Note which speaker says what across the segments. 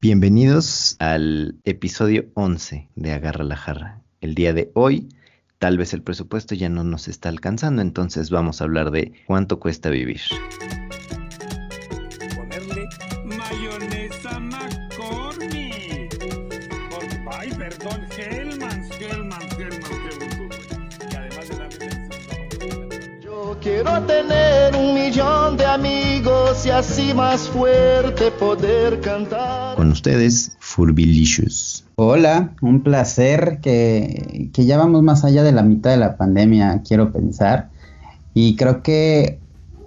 Speaker 1: Bienvenidos al episodio 11 de Agarra la Jarra. El día de hoy, tal vez el presupuesto ya no nos está alcanzando, entonces vamos a hablar de cuánto cuesta vivir.
Speaker 2: Ponerle mayonesa McCormick. Por- Ay, perdón, Hellmann's, Hellmann's, Hellmann's, Hellmann's. Y además de darle...
Speaker 3: Yo quiero tener un millón y así más fuerte poder cantar.
Speaker 1: Con ustedes, Furbilicious.
Speaker 4: Hola, un placer que, que ya vamos más allá de la mitad de la pandemia, quiero pensar. Y creo que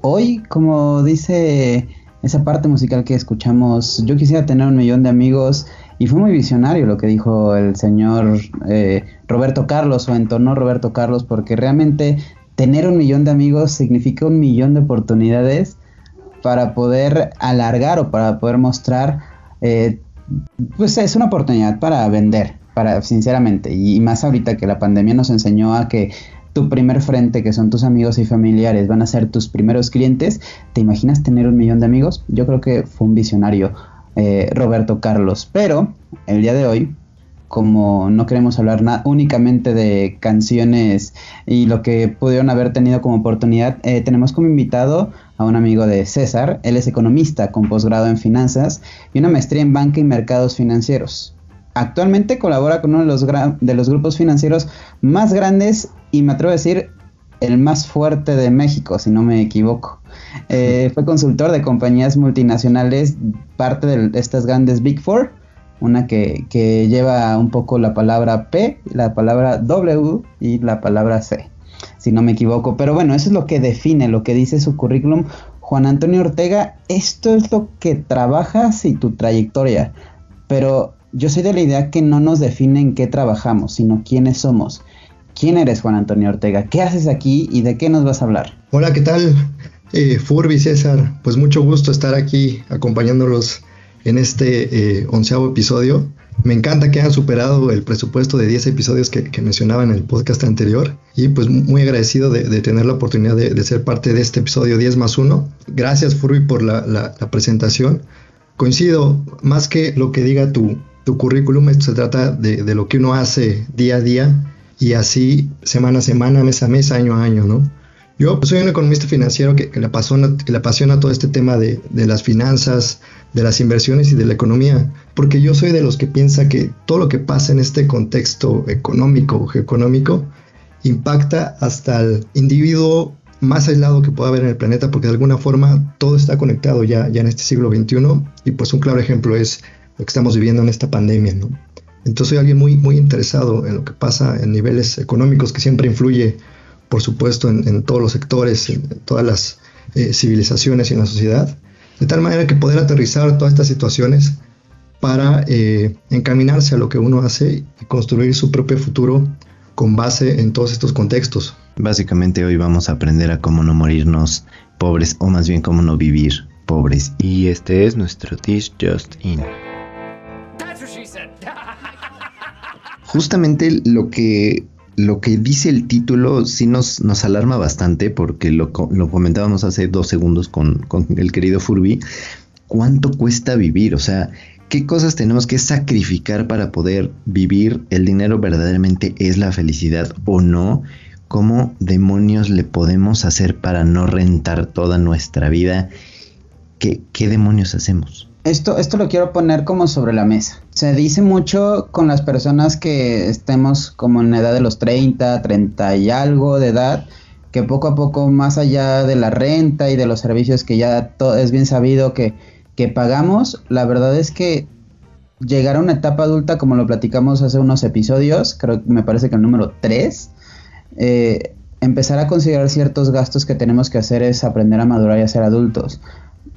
Speaker 4: hoy, como dice esa parte musical que escuchamos, yo quisiera tener un millón de amigos y fue muy visionario lo que dijo el señor eh, Roberto Carlos o entonó Roberto Carlos, porque realmente tener un millón de amigos significa un millón de oportunidades para poder alargar o para poder mostrar eh, pues es una oportunidad para vender, para sinceramente, y más ahorita que la pandemia nos enseñó a que tu primer frente, que son tus amigos y familiares, van a ser tus primeros clientes. ¿Te imaginas tener un millón de amigos? Yo creo que fue un visionario eh, Roberto Carlos, pero el día de hoy como no queremos hablar na- únicamente de canciones y lo que pudieron haber tenido como oportunidad, eh, tenemos como invitado a un amigo de César. Él es economista con posgrado en finanzas y una maestría en banca y mercados financieros. Actualmente colabora con uno de los, de los grupos financieros más grandes y me atrevo a decir el más fuerte de México, si no me equivoco. Eh, fue consultor de compañías multinacionales, parte de estas grandes Big Four, una que, que lleva un poco la palabra P, la palabra W y la palabra C, si no me equivoco. Pero bueno, eso es lo que define, lo que dice su currículum. Juan Antonio Ortega, esto es lo que trabajas y tu trayectoria. Pero yo soy de la idea que no nos define en qué trabajamos, sino quiénes somos. ¿Quién eres Juan Antonio Ortega? ¿Qué haces aquí y de qué nos vas a hablar?
Speaker 5: Hola, ¿qué tal? Eh, Furby César, pues mucho gusto estar aquí acompañándolos en este eh, onceavo episodio. Me encanta que hayan superado el presupuesto de 10 episodios que, que mencionaba en el podcast anterior y pues muy agradecido de, tener la oportunidad de, ser parte de este episodio 10 más 1. Gracias Furby por la, presentación. Coincido, más que lo que diga tu, tu currículum, se trata de, de lo que uno hace día a día y así semana a semana, mes a mes, año a año, ¿no? Yo pues, soy un economista financiero que, que le, apasiona, que le apasiona todo este tema de, de las finanzas, de las inversiones y de la economía, porque yo soy de los que piensa que todo lo que pasa en este contexto económico o geoeconómico impacta hasta el individuo más aislado que pueda haber en el planeta, porque de alguna forma todo está conectado ya, ya en este siglo XXI y pues un claro ejemplo es lo que estamos viviendo en esta pandemia, ¿no? Entonces soy alguien muy, muy interesado en lo que pasa en niveles económicos, que siempre influye, por supuesto, en, en todos los sectores, en, en todas las eh, civilizaciones y en la sociedad, de tal manera que poder aterrizar todas estas situaciones para eh, encaminarse a lo que uno hace y construir su propio futuro con base en todos estos contextos.
Speaker 1: Básicamente hoy vamos a aprender a cómo no morirnos pobres o más bien cómo no vivir pobres. Y este es nuestro Dish Just In.
Speaker 2: That's what she said.
Speaker 1: Justamente lo que lo que dice el título sí nos, nos alarma bastante porque lo, co- lo comentábamos hace dos segundos con, con el querido Furby. ¿Cuánto cuesta vivir? O sea, ¿qué cosas tenemos que sacrificar para poder vivir? ¿El dinero verdaderamente es la felicidad o no? ¿Cómo demonios le podemos hacer para no rentar toda nuestra vida? ¿Qué, demonios hacemos?
Speaker 4: Esto, esto lo quiero poner como sobre la mesa. Se dice mucho con las personas que estemos como en la edad de los 30, 30 y algo de edad, que poco a poco, más allá de la renta y de los servicios que ya to- es bien sabido que, que pagamos, la verdad es que llegar a una etapa adulta, como lo platicamos hace unos episodios, creo que me parece que el número 3, eh, empezar a considerar ciertos gastos que tenemos que hacer es aprender a madurar y a ser adultos.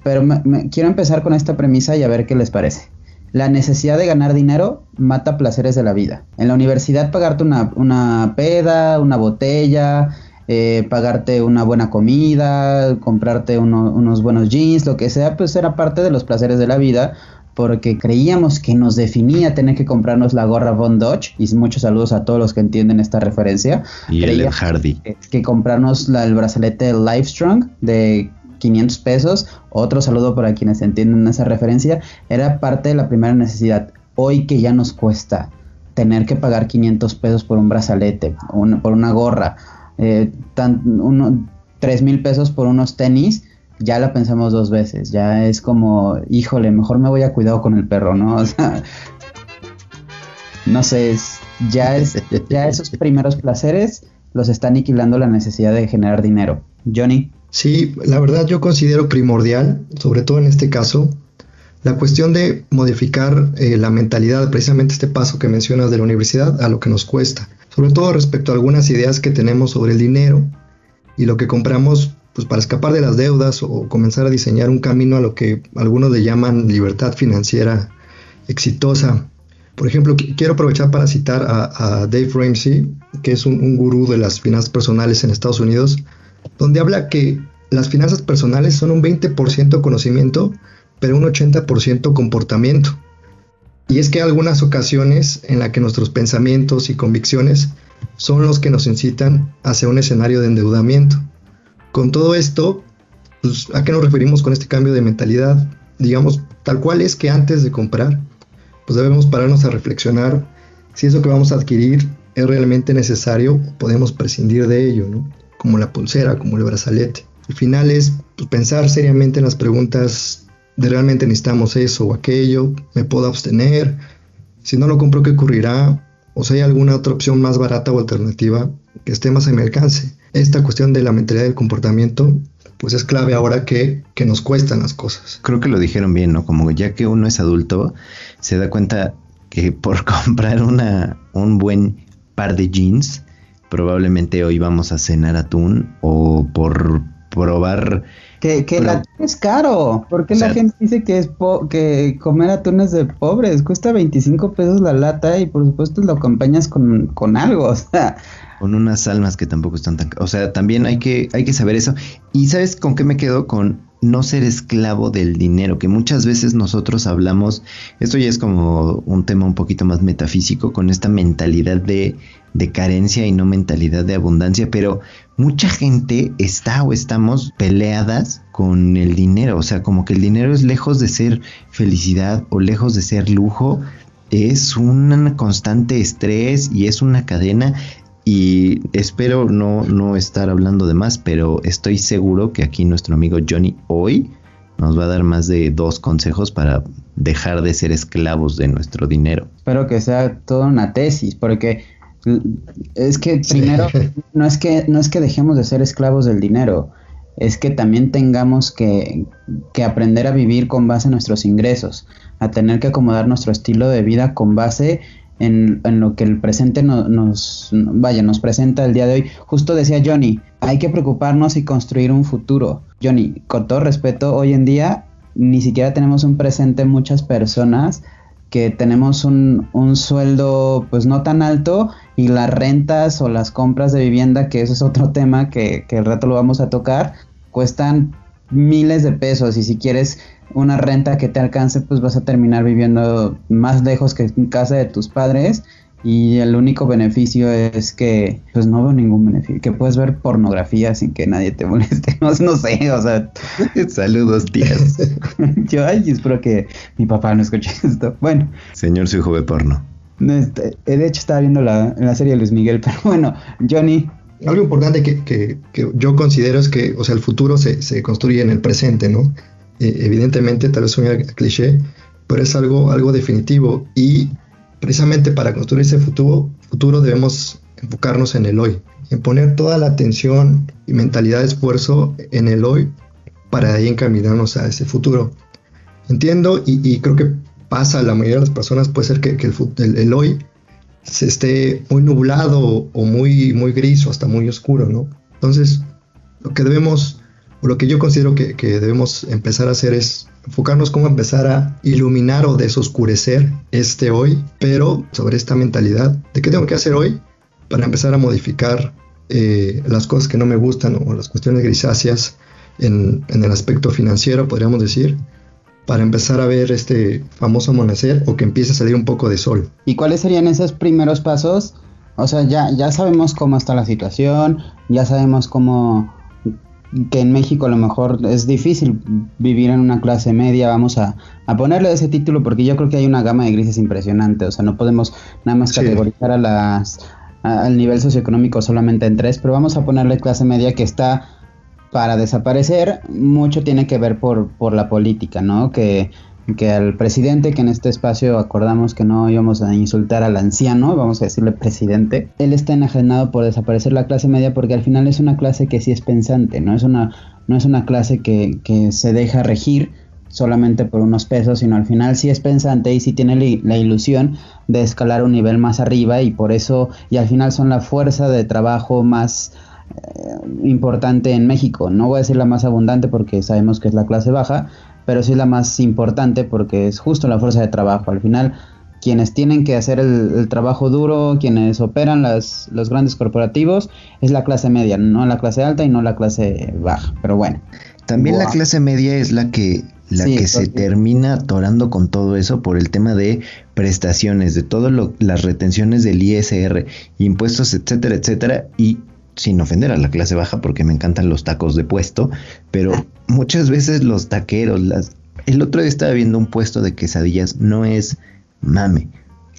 Speaker 4: Pero me- me- quiero empezar con esta premisa y a ver qué les parece. La necesidad de ganar dinero mata placeres de la vida. En la universidad pagarte una, una peda, una botella, eh, pagarte una buena comida, comprarte uno- unos buenos jeans, lo que sea, pues era parte de los placeres de la vida porque creíamos que nos definía tener que comprarnos la gorra Von Dodge, y muchos saludos a todos los que entienden esta referencia.
Speaker 1: Y el Hardy.
Speaker 4: que, que comprarnos la- el brazalete Livestrong de 500 pesos, otro saludo para quienes entienden esa referencia, era parte de la primera necesidad. Hoy que ya nos cuesta tener que pagar 500 pesos por un brazalete, por una gorra, eh, tan, 3 mil pesos por unos tenis, ya la pensamos dos veces, ya es como, híjole, mejor me voy a cuidado con el perro, ¿no? O sea, no sé, ya, es, ya esos primeros placeres los está aniquilando la necesidad de generar dinero. Johnny.
Speaker 5: Sí, la verdad yo considero primordial, sobre todo en este caso, la cuestión de modificar eh, la mentalidad, precisamente este paso que mencionas de la universidad, a lo que nos cuesta, sobre todo respecto a algunas ideas que tenemos sobre el dinero y lo que compramos pues, para escapar de las deudas o comenzar a diseñar un camino a lo que algunos le llaman libertad financiera exitosa. Por ejemplo, quiero aprovechar para citar a, Dave Ramsey, que es un, gurú de las finanzas personales en Estados Unidos, donde habla que las finanzas personales son un 20% conocimiento, pero un 80% comportamiento. Y es que hay algunas ocasiones en las que nuestros pensamientos y convicciones son los que nos incitan hacia un escenario de endeudamiento. Con todo esto, pues, ¿a qué nos referimos con este cambio de mentalidad? Digamos, tal cual es que antes de comprar, pues debemos pararnos a reflexionar si eso que vamos a adquirir es realmente necesario o podemos prescindir de ello, ¿no? Como la pulsera, como el brazalete. Al final es pues, pensar seriamente en las preguntas de realmente necesitamos eso o aquello, me puedo abstener, si no lo compro, ¿qué ocurrirá? O si hay alguna otra opción más barata o alternativa que esté más a mi alcance. Esta cuestión de la mentalidad del comportamiento pues es clave ahora que, que, nos cuestan las cosas.
Speaker 1: Creo que lo dijeron bien, ¿no? Como ya que uno es adulto, se da cuenta que por comprar una, un buen par de jeans, probablemente hoy vamos a cenar atún o por probar...
Speaker 4: Que, que el atún es caro. porque la gente dice que es que comer atún es de pobres? Cuesta 25 pesos la lata y por supuesto lo acompañas con, con algo. O sea,
Speaker 1: con unas almas que tampoco están tan... O sea, también hay que, hay que saber eso. Y sabes con qué me quedo con no ser esclavo del dinero, que muchas veces nosotros hablamos, esto ya es como un tema un poquito más metafísico, con esta mentalidad de, de carencia y no mentalidad de abundancia, pero mucha gente está o estamos peleadas con el dinero, o sea, como que el dinero es lejos de ser felicidad o lejos de ser lujo, es un constante estrés y es una cadena y espero no, no estar hablando de más, pero estoy seguro que aquí nuestro amigo Johnny hoy nos va a dar más de dos consejos para dejar de ser esclavos de nuestro dinero.
Speaker 4: Espero que sea toda una tesis, porque es que primero no es que no es que dejemos de ser esclavos del dinero, es que también tengamos que, que aprender a vivir con base en nuestros ingresos, a tener que acomodar nuestro estilo de vida con base en, lo que el presente nos, vaya, nos presenta el día de hoy. Justo decía Johnny, hay que preocuparnos y construir un futuro. Johnny, con todo respeto, hoy en día ni siquiera tenemos un presente muchas personas que tenemos un, un, sueldo pues no tan alto y las rentas o las compras de vivienda, que eso es otro tema que, que el rato lo vamos a tocar, cuestan miles de pesos y si quieres una renta que te alcance, pues vas a terminar viviendo más lejos que en casa de tus padres y el único beneficio es que pues no veo ningún beneficio, que puedes ver pornografía sin que nadie te moleste, no, no sé, o sea,
Speaker 1: saludos tías.
Speaker 4: Yo ay, espero que mi papá no escuche esto. Bueno,
Speaker 1: señor su hijo de porno.
Speaker 4: Este, de hecho estaba viendo la, la serie de Luis Miguel, pero bueno, Johnny,
Speaker 5: algo importante que, que, que, yo considero es que, o sea, el futuro se, se construye en el presente, ¿no? Eh, evidentemente, tal vez un cliché, pero es algo, algo definitivo. Y precisamente para construir ese futuro, futuro debemos enfocarnos en el hoy, en poner toda la atención y mentalidad de esfuerzo en el hoy para ahí encaminarnos a ese futuro. Entiendo y, creo que pasa a la mayoría de las personas, puede ser que, que el, el, hoy se esté muy nublado o muy, muy gris o hasta muy oscuro, ¿no? Entonces, lo que debemos lo que yo considero que, debemos empezar a hacer es enfocarnos cómo empezar a iluminar o desoscurecer este hoy, pero sobre esta mentalidad de qué tengo que hacer hoy para empezar a modificar eh, las cosas que no me gustan o las cuestiones grisáceas en, en, el aspecto financiero, podríamos decir, para empezar a ver este famoso amanecer o que empiece a salir un poco de sol.
Speaker 4: ¿Y cuáles serían esos primeros pasos? O sea, ya, ya sabemos cómo está la situación, ya sabemos cómo que en México a lo mejor es difícil vivir en una clase media, vamos a, ponerle ese título porque yo creo que hay una gama de grises impresionante, o sea, no podemos nada más categorizar a las al nivel socioeconómico solamente en tres, pero vamos a ponerle clase media que está para desaparecer, mucho tiene que ver por, por la política, ¿no? Que que al presidente, que en este espacio acordamos que no íbamos a insultar al anciano, vamos a decirle presidente, él está enajenado por desaparecer la clase media porque al final es una clase que sí es pensante, no es una, no es una clase que, que se deja regir solamente por unos pesos, sino al final sí es pensante y sí tiene la ilusión de escalar un nivel más arriba y por eso, y al final son la fuerza de trabajo más eh, importante en México. No voy a decir la más abundante porque sabemos que es la clase baja, pero sí es la más importante porque es justo la fuerza de trabajo. Al final, quienes tienen que hacer el, trabajo duro, quienes operan las, los grandes corporativos, es la clase media, no la clase alta y no la clase baja. Pero bueno.
Speaker 1: También la clase media es la que la que se termina atorando con todo eso por el tema de prestaciones, de todas las retenciones del ISR, impuestos, etcétera, etcétera, y sin ofender a la clase baja porque me encantan los tacos de puesto, pero muchas veces los taqueros, las... el otro día estaba viendo un puesto de quesadillas, no es mame,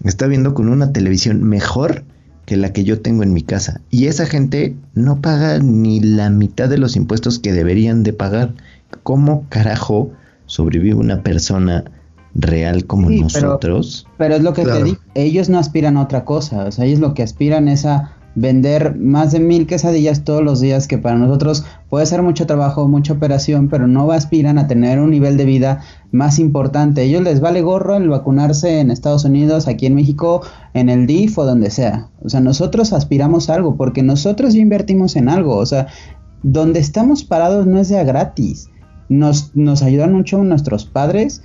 Speaker 1: está viendo con una televisión mejor que la que yo tengo en mi casa y esa gente no paga ni la mitad de los impuestos que deberían de pagar. ¿Cómo carajo sobrevive una persona real como nosotros?
Speaker 4: Pero, es lo que te digo, ellos no aspiran a otra cosa, o sea, ellos lo que aspiran es a vender más de mil quesadillas todos los días, que para nosotros puede ser mucho trabajo, mucha operación, pero no aspiran a tener un nivel de vida más importante. ellos les vale gorro el vacunarse en Estados Unidos, aquí en México, en el DIF o donde sea. O sea, nosotros aspiramos a algo, porque nosotros ya invertimos en algo. O sea, donde estamos parados no es ya gratis. Nos, nos ayudan mucho nuestros padres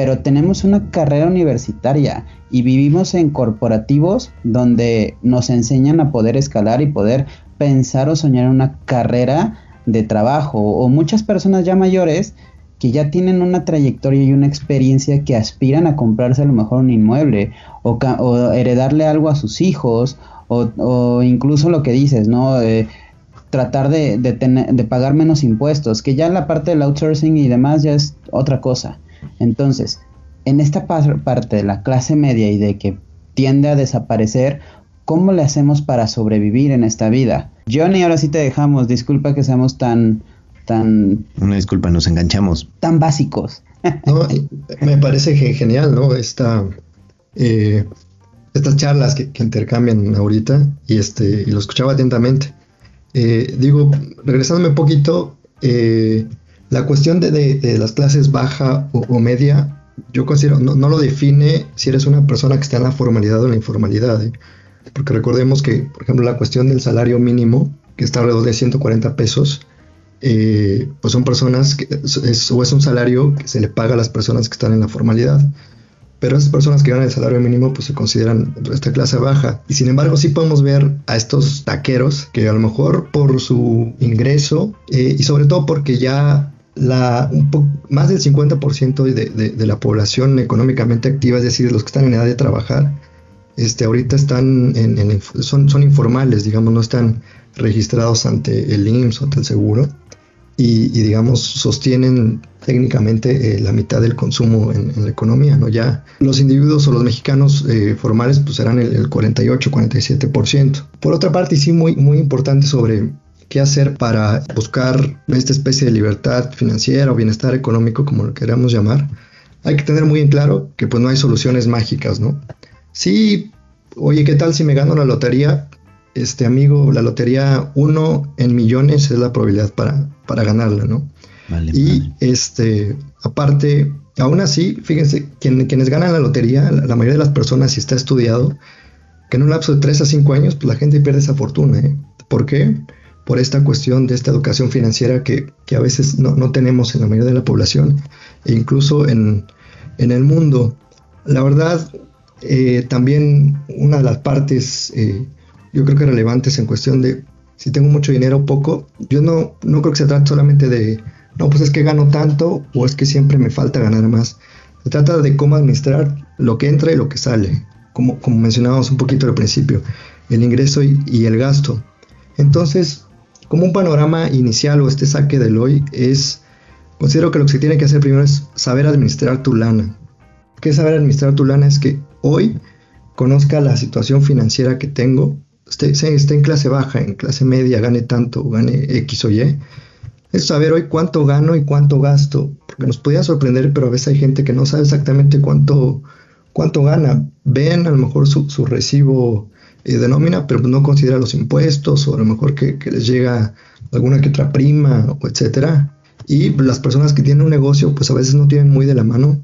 Speaker 4: pero tenemos una carrera universitaria y vivimos en corporativos donde nos enseñan a poder escalar y poder pensar o soñar una carrera de trabajo o muchas personas ya mayores que ya tienen una trayectoria y una experiencia que aspiran a comprarse a lo mejor un inmueble o, heredarle algo a sus hijos o, incluso lo que dices, ¿no? tratar de, de pagar menos impuestos, que ya la parte del outsourcing y demás ya es otra cosa. Entonces, en esta parte de la clase media y de que tiende a desaparecer, ¿cómo le hacemos para sobrevivir en esta vida? Johnny, ahora sí te dejamos. Disculpa que seamos tan, tan.
Speaker 1: Una disculpa, nos enganchamos.
Speaker 4: Tan básicos.
Speaker 5: no, me parece genial, ¿no? Esta, eh, estas charlas que, intercambian ahorita y este y lo escuchaba atentamente. Eh, digo, regresándome un poquito, eh, la cuestión de, las clases baja o, media, yo considero, no, lo define si eres una persona que está en la formalidad o en la informalidad. ¿eh? Porque recordemos que, por ejemplo, la cuestión del salario mínimo, que está alrededor de 140 pesos, eh, pues son personas que o es un salario que se le paga a las personas que están en la formalidad. Pero esas personas que ganan el salario mínimo pues se consideran de esta clase baja. Y sin embargo sí podemos ver a estos taqueros que a lo mejor por su ingreso eh, y sobre todo porque ya la, un más del 50% de, de, la población económicamente activa, es decir, los que están en edad de trabajar, este, ahorita están en, son, son informales, digamos, no están registrados ante el IMSS o ante el seguro y, digamos, sostienen técnicamente eh, la mitad del consumo en, la economía, ¿no? Ya los individuos o los mexicanos eh, formales pues serán el, el 48, 47%. Por otra parte, y sí muy, muy importante sobre qué hacer para buscar esta especie de libertad financiera o bienestar económico, como lo queramos llamar, hay que tener muy en claro que pues no hay soluciones mágicas, ¿no? Sí, oye, ¿qué tal si me gano la lotería? Este amigo, la lotería uno en millones es la probabilidad para, para ganarla, ¿no? y este, aparte, aún así, fíjense, quienes ganan la lotería, la, mayoría de las personas, si está estudiado, que en un lapso de 3 a 5 años, pues la gente pierde esa fortuna, ¿eh? ¿Por qué? Por esta cuestión de esta educación financiera que, a veces no, tenemos en la mayoría de la población e incluso en, el mundo. La verdad, eh, también una de las partes, eh, yo creo que relevantes en cuestión de si tengo mucho dinero o poco, yo no, no creo que se trate solamente de, no, pues es que gano tanto o es que siempre me falta ganar más. Se trata de cómo administrar lo que entra y lo que sale, como, como mencionábamos un poquito al principio, el ingreso y, y el gasto. Entonces, como un panorama inicial o este saque del hoy es, considero que lo que se tiene que hacer primero es saber administrar tu lana. ¿Qué es saber administrar tu lana? Es que hoy conozca la situación financiera que tengo, esté, esté en clase baja, en clase media, gane tanto, gane X o Y, es saber hoy cuánto gano y cuánto gasto, porque nos podía sorprender, pero a veces hay gente que no sabe exactamente cuánto, cuánto gana. Ven a lo mejor su, recibo eh, de nómina, pero no considera los impuestos o a lo mejor que, les llega alguna que otra prima o etcétera. Y las personas que tienen un negocio, pues a veces no tienen muy de la mano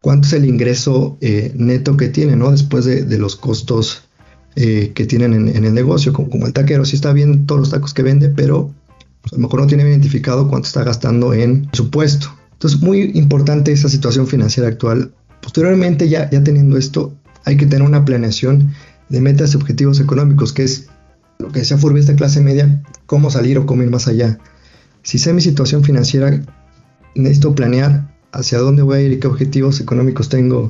Speaker 5: cuánto es el ingreso eh, neto que tienen, ¿no? Después de, los costos eh, que tienen en, el negocio, como, como, el taquero, sí está bien todos los tacos que vende, pero pues, a lo mejor no tiene identificado cuánto está gastando en su puesto. Entonces, muy importante esa situación financiera actual. Posteriormente, ya, ya teniendo esto, hay que tener una planeación de metas y objetivos económicos, que es lo que decía Furby, esta clase media, cómo salir o cómo ir más allá. Si sé mi situación financiera, necesito planear hacia dónde voy a ir y qué objetivos económicos tengo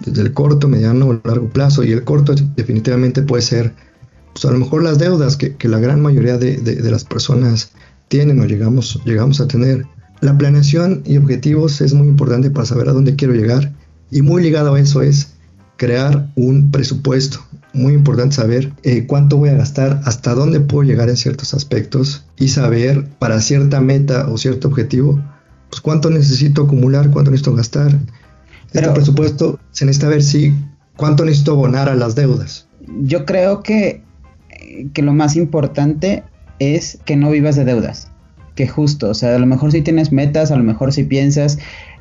Speaker 5: desde el corto, mediano o largo plazo. Y el corto definitivamente puede ser, pues a lo mejor las deudas que, la gran mayoría de, de las personas tienen o llegamos, llegamos a tener. La planeación y objetivos es muy importante para saber a dónde quiero llegar y muy ligado a eso es crear un presupuesto. Muy importante saber eh, cuánto voy a gastar, hasta dónde puedo llegar en ciertos aspectos y saber para cierta meta o cierto objetivo, pues cuánto necesito acumular, cuánto necesito gastar. Este presupuesto se necesita ver si cuánto necesito abonar a las deudas.
Speaker 4: Yo creo que, que lo más importante es que no vivas de deudas. Que justo, o sea, a lo mejor si tienes metas, a lo mejor si piensas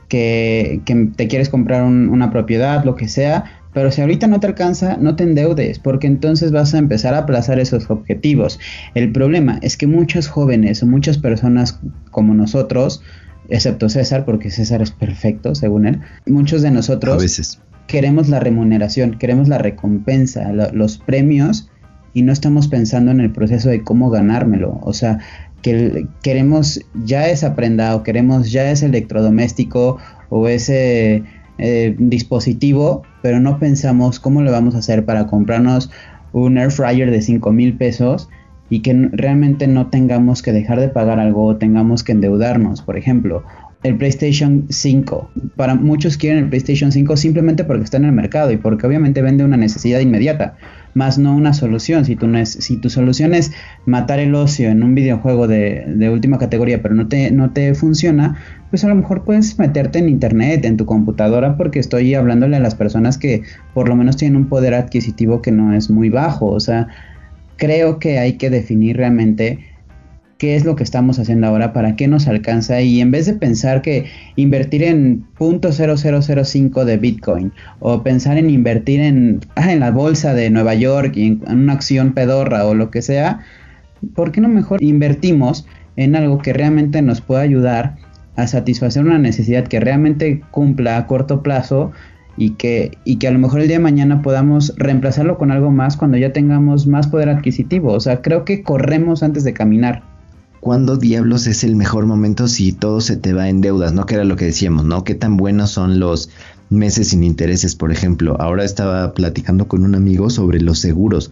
Speaker 4: que, te quieres comprar una propiedad, lo que sea, pero si ahorita no te alcanza, no te endeudes, porque entonces vas a empezar a aplazar esos objetivos. El problema es que muchos jóvenes o muchas personas como nosotros, excepto César, porque César es perfecto, según él, muchos de nosotros
Speaker 1: veces.
Speaker 4: queremos la remuneración, queremos la recompensa, los premios y no estamos pensando en el proceso de cómo ganármelo. O sea, que queremos ya esa prenda o queremos ya ese electrodoméstico o ese eh, dispositivo, pero no pensamos cómo lo vamos a hacer para comprarnos un air fryer de 5 mil pesos y que realmente no tengamos que dejar de pagar algo o tengamos que endeudarnos, por ejemplo, el PlayStation 5. Para muchos quieren el PlayStation 5 simplemente porque está en el mercado y porque obviamente vende una necesidad inmediata más no una solución. Si tu, si tu solución es matar el ocio en un videojuego de, última categoría, pero no te funciona, pues a lo mejor puedes meterte en internet, en tu computadora, porque estoy hablándole a las personas que por lo menos tienen un poder adquisitivo que no es muy bajo. O sea, creo que hay que definir realmente qué es lo que estamos haciendo ahora, para qué nos alcanza y en vez de pensar que invertir en .0005 de Bitcoin o pensar en invertir en, en la bolsa de Nueva York y en, una acción pedorra o lo que sea, ¿por qué no mejor invertimos en algo que realmente nos pueda ayudar a satisfacer una necesidad que realmente cumpla a corto plazo y que, y que a lo mejor el día de mañana podamos reemplazarlo con algo más cuando ya tengamos más poder adquisitivo. O sea, creo que corremos antes de caminar.
Speaker 1: ¿cuándo diablos es el mejor momento si todo se te va en deudas? ¿No? Que era lo que decíamos, ¿no? ¿Qué tan buenos son los meses sin intereses, por ejemplo? Ahora estaba platicando con un amigo sobre los seguros.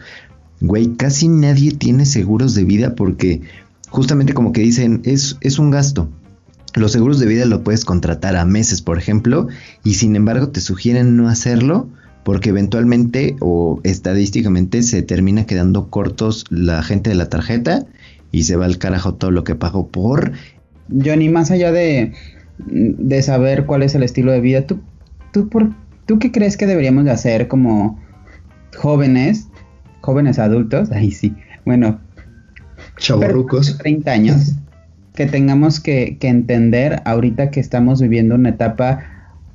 Speaker 1: Güey, casi nadie tiene seguros de vida porque justamente como que dicen, es, es un gasto. Los seguros de vida lo puedes contratar a meses, por ejemplo, y sin embargo te sugieren no hacerlo porque eventualmente o estadísticamente se termina quedando cortos la gente de la tarjeta y se va al carajo todo lo que pagó por.
Speaker 4: Johnny, más allá de, de saber cuál es el estilo de vida, ¿tú, tú, por, ¿tú qué crees que deberíamos de hacer como jóvenes, jóvenes adultos? Ahí sí, bueno.
Speaker 5: Chavorrucos.
Speaker 4: 30 años. Que tengamos que, que, entender ahorita que estamos viviendo una etapa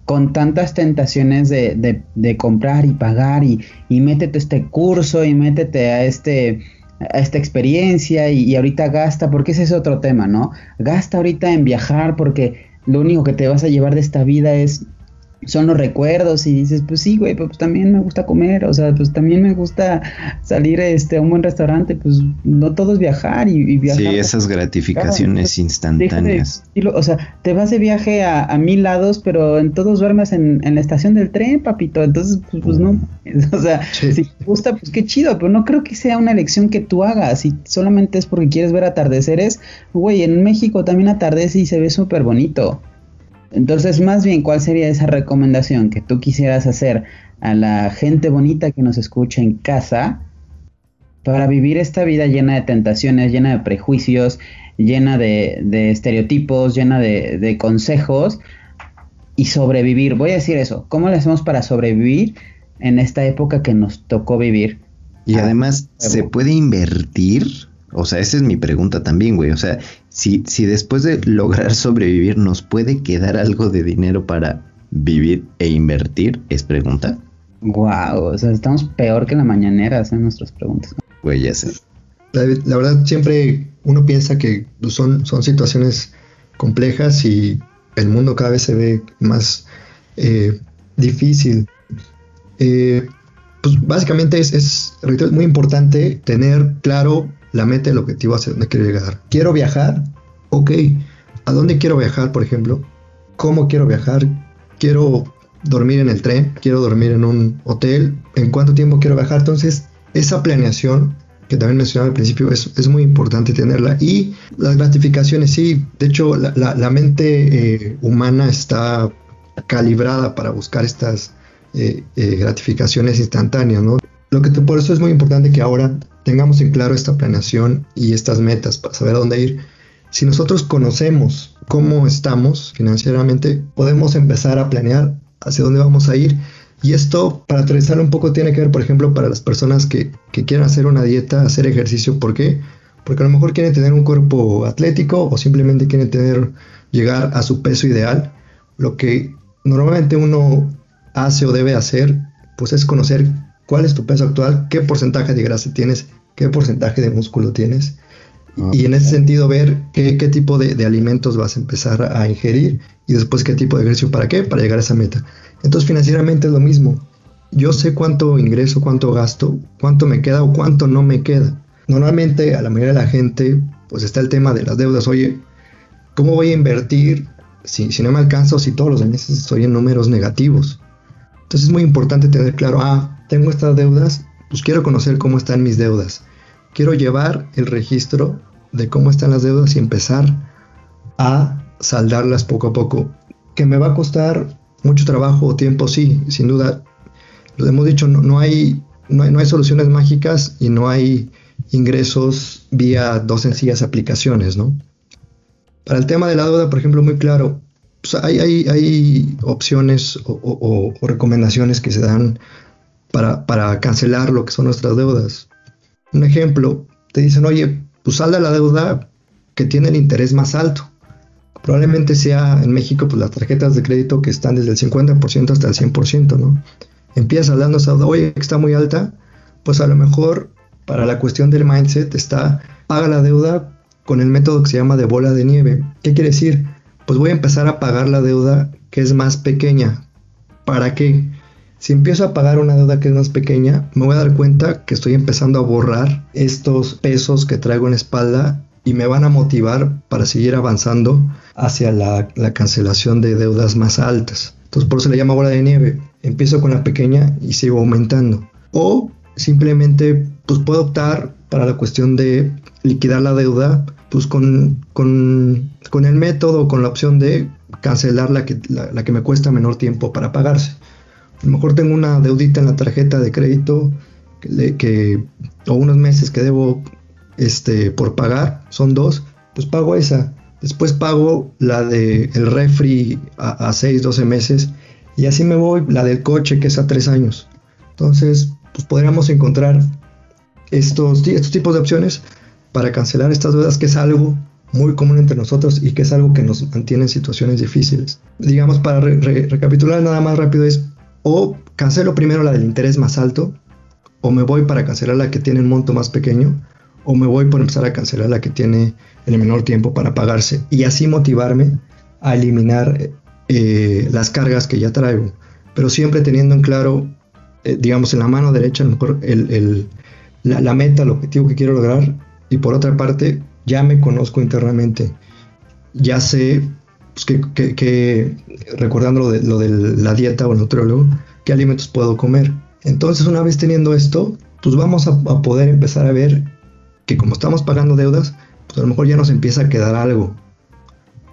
Speaker 4: con tantas tentaciones de, de, comprar y pagar y, y métete este curso y métete a este a esta experiencia y, ahorita gasta, porque ese es otro tema, ¿no? Gasta ahorita en viajar porque lo único que te vas a llevar de esta vida es son los recuerdos y dices, pues sí, güey, pues también me gusta comer, o sea, pues también me gusta salir este, a un buen restaurante, pues no todo es viajar y, viajar.
Speaker 1: Sí, esas gratificaciones instantáneas.
Speaker 4: o sea, te vas de viaje a, mil lados, pero en todos duermes en, la estación del tren, papito, entonces, pues, pues no, o sea, si te gusta, pues qué chido, pero no creo que sea una elección que tú hagas, si solamente es porque quieres ver atardeceres, güey, en México también atardece y se ve súper bonito. Entonces, más bien, ¿cuál sería esa recomendación que tú quisieras hacer a la gente bonita que nos escucha en casa para vivir esta vida llena de tentaciones, llena de prejuicios, llena de, estereotipos, llena de, consejos y sobrevivir? Voy a decir eso, ¿cómo le hacemos para sobrevivir en esta época que nos tocó vivir?
Speaker 1: Y además, ¿se puede invertir? O sea, esa es mi pregunta también, güey. O sea, si, si después de lograr sobrevivir nos puede quedar algo de dinero para vivir e invertir, es pregunta.
Speaker 4: Wow, o sea, estamos peor que la mañanera hacen nuestras preguntas.
Speaker 1: Güey, ya sé.
Speaker 5: La, verdad, siempre uno piensa que son, son situaciones complejas y el mundo cada vez se ve más eh, difícil. Eh, pues básicamente es, es, es muy importante tener claro la meta, el objetivo hacia dónde quiero llegar. ¿Quiero viajar? Ok. ¿A dónde quiero viajar, por ejemplo? ¿Cómo quiero viajar? ¿Quiero dormir en el tren? ¿Quiero dormir en un hotel? ¿En cuánto tiempo quiero viajar? Entonces, esa planeación que también mencionaba al principio, es, muy importante tenerla. Y las gratificaciones, sí, de hecho la, mente eh, humana está calibrada para buscar estas eh, eh, gratificaciones instantáneas, ¿no? Lo que por eso es muy importante que ahora tengamos en claro esta planeación y estas metas para saber dónde ir. Si nosotros conocemos cómo estamos financieramente, podemos empezar a planear hacia dónde vamos a ir. Y esto, para aterrizar un poco, tiene que ver, por ejemplo, para las personas que, que quieren hacer una dieta, hacer ejercicio. ¿Por qué? Porque a lo mejor quieren tener un cuerpo atlético o simplemente quieren tener, llegar a su peso ideal. Lo que normalmente uno hace o debe hacer, pues es conocer cuál es tu peso actual, qué porcentaje de grasa tienes, qué porcentaje de músculo tienes. Y en ese sentido ver qué, tipo de, alimentos vas a empezar a ingerir y después qué tipo de ejercicio para qué, para llegar a esa meta. Entonces financieramente es lo mismo. Yo sé cuánto ingreso, cuánto gasto, cuánto me queda o cuánto no me queda. Normalmente a la mayoría de la gente pues está el tema de las deudas. Oye, ¿cómo voy a invertir si, si no me alcanza o si todos los meses estoy en números negativos? Entonces es muy importante tener claro, ah, tengo estas deudas, pues quiero conocer cómo están mis deudas. Quiero llevar el registro de cómo están las deudas y empezar a saldarlas poco a poco. Que me va a costar mucho trabajo o tiempo, sí, sin duda. Lo hemos dicho, no, hay, no, hay, soluciones mágicas y no hay ingresos vía dos sencillas aplicaciones, ¿no? Para el tema de la deuda, por ejemplo, muy claro, pues hay, hay, opciones o, recomendaciones que se dan para, cancelar lo que son nuestras deudas. Un ejemplo, te dicen, oye, pues salda la deuda que tiene el interés más alto. Probablemente sea en México pues las tarjetas de crédito que están desde el 50% hasta el 100%, ¿no? Empiezas saldando esa deuda, oye, que está muy alta, pues a lo mejor para la cuestión del mindset está, paga la deuda con el método que se llama de bola de nieve. ¿Qué quiere decir? Pues voy a empezar a pagar la deuda que es más pequeña. ¿Para qué? Si empiezo a pagar una deuda que es más pequeña, me voy a dar cuenta que estoy empezando a borrar estos pesos que traigo en la espalda y me van a motivar para seguir avanzando hacia la, cancelación de deudas más altas. Entonces por eso le llamo bola de nieve. Empiezo con la pequeña y sigo aumentando. O simplemente pues puedo optar para la cuestión de liquidar la deuda pues con, con, el método, con la opción de cancelar la que, la que me cuesta menor tiempo para pagarse. A lo mejor tengo una deudita en la tarjeta de crédito que, o unos meses que debo este, por pagar, son dos, pues pago esa. Después pago la el refri a, 6, 12 meses y así me voy, la del coche que es a 3 años. Entonces, pues podríamos encontrar estos, estos tipos de opciones para cancelar estas deudas, que es algo muy común entre nosotros y que es algo que nos mantiene en situaciones difíciles. Digamos, para recapitular nada más rápido es o cancelo primero la del interés más alto, o me voy para cancelar la que tiene un monto más pequeño, o me voy por empezar a cancelar la que tiene el menor tiempo para pagarse y así motivarme a eliminar eh, las cargas que ya traigo, pero siempre teniendo en claro, eh, digamos, en la mano derecha, a lo mejor el, la, meta, el objetivo que quiero lograr, y por otra parte, ya me conozco internamente, ya sé pues, que, recordando lo de, lo de, la dieta o el nutriólogo, qué alimentos puedo comer. Entonces, una vez teniendo esto, pues vamos a, poder empezar a ver que como estamos pagando deudas, pues a lo mejor ya nos empieza a quedar algo,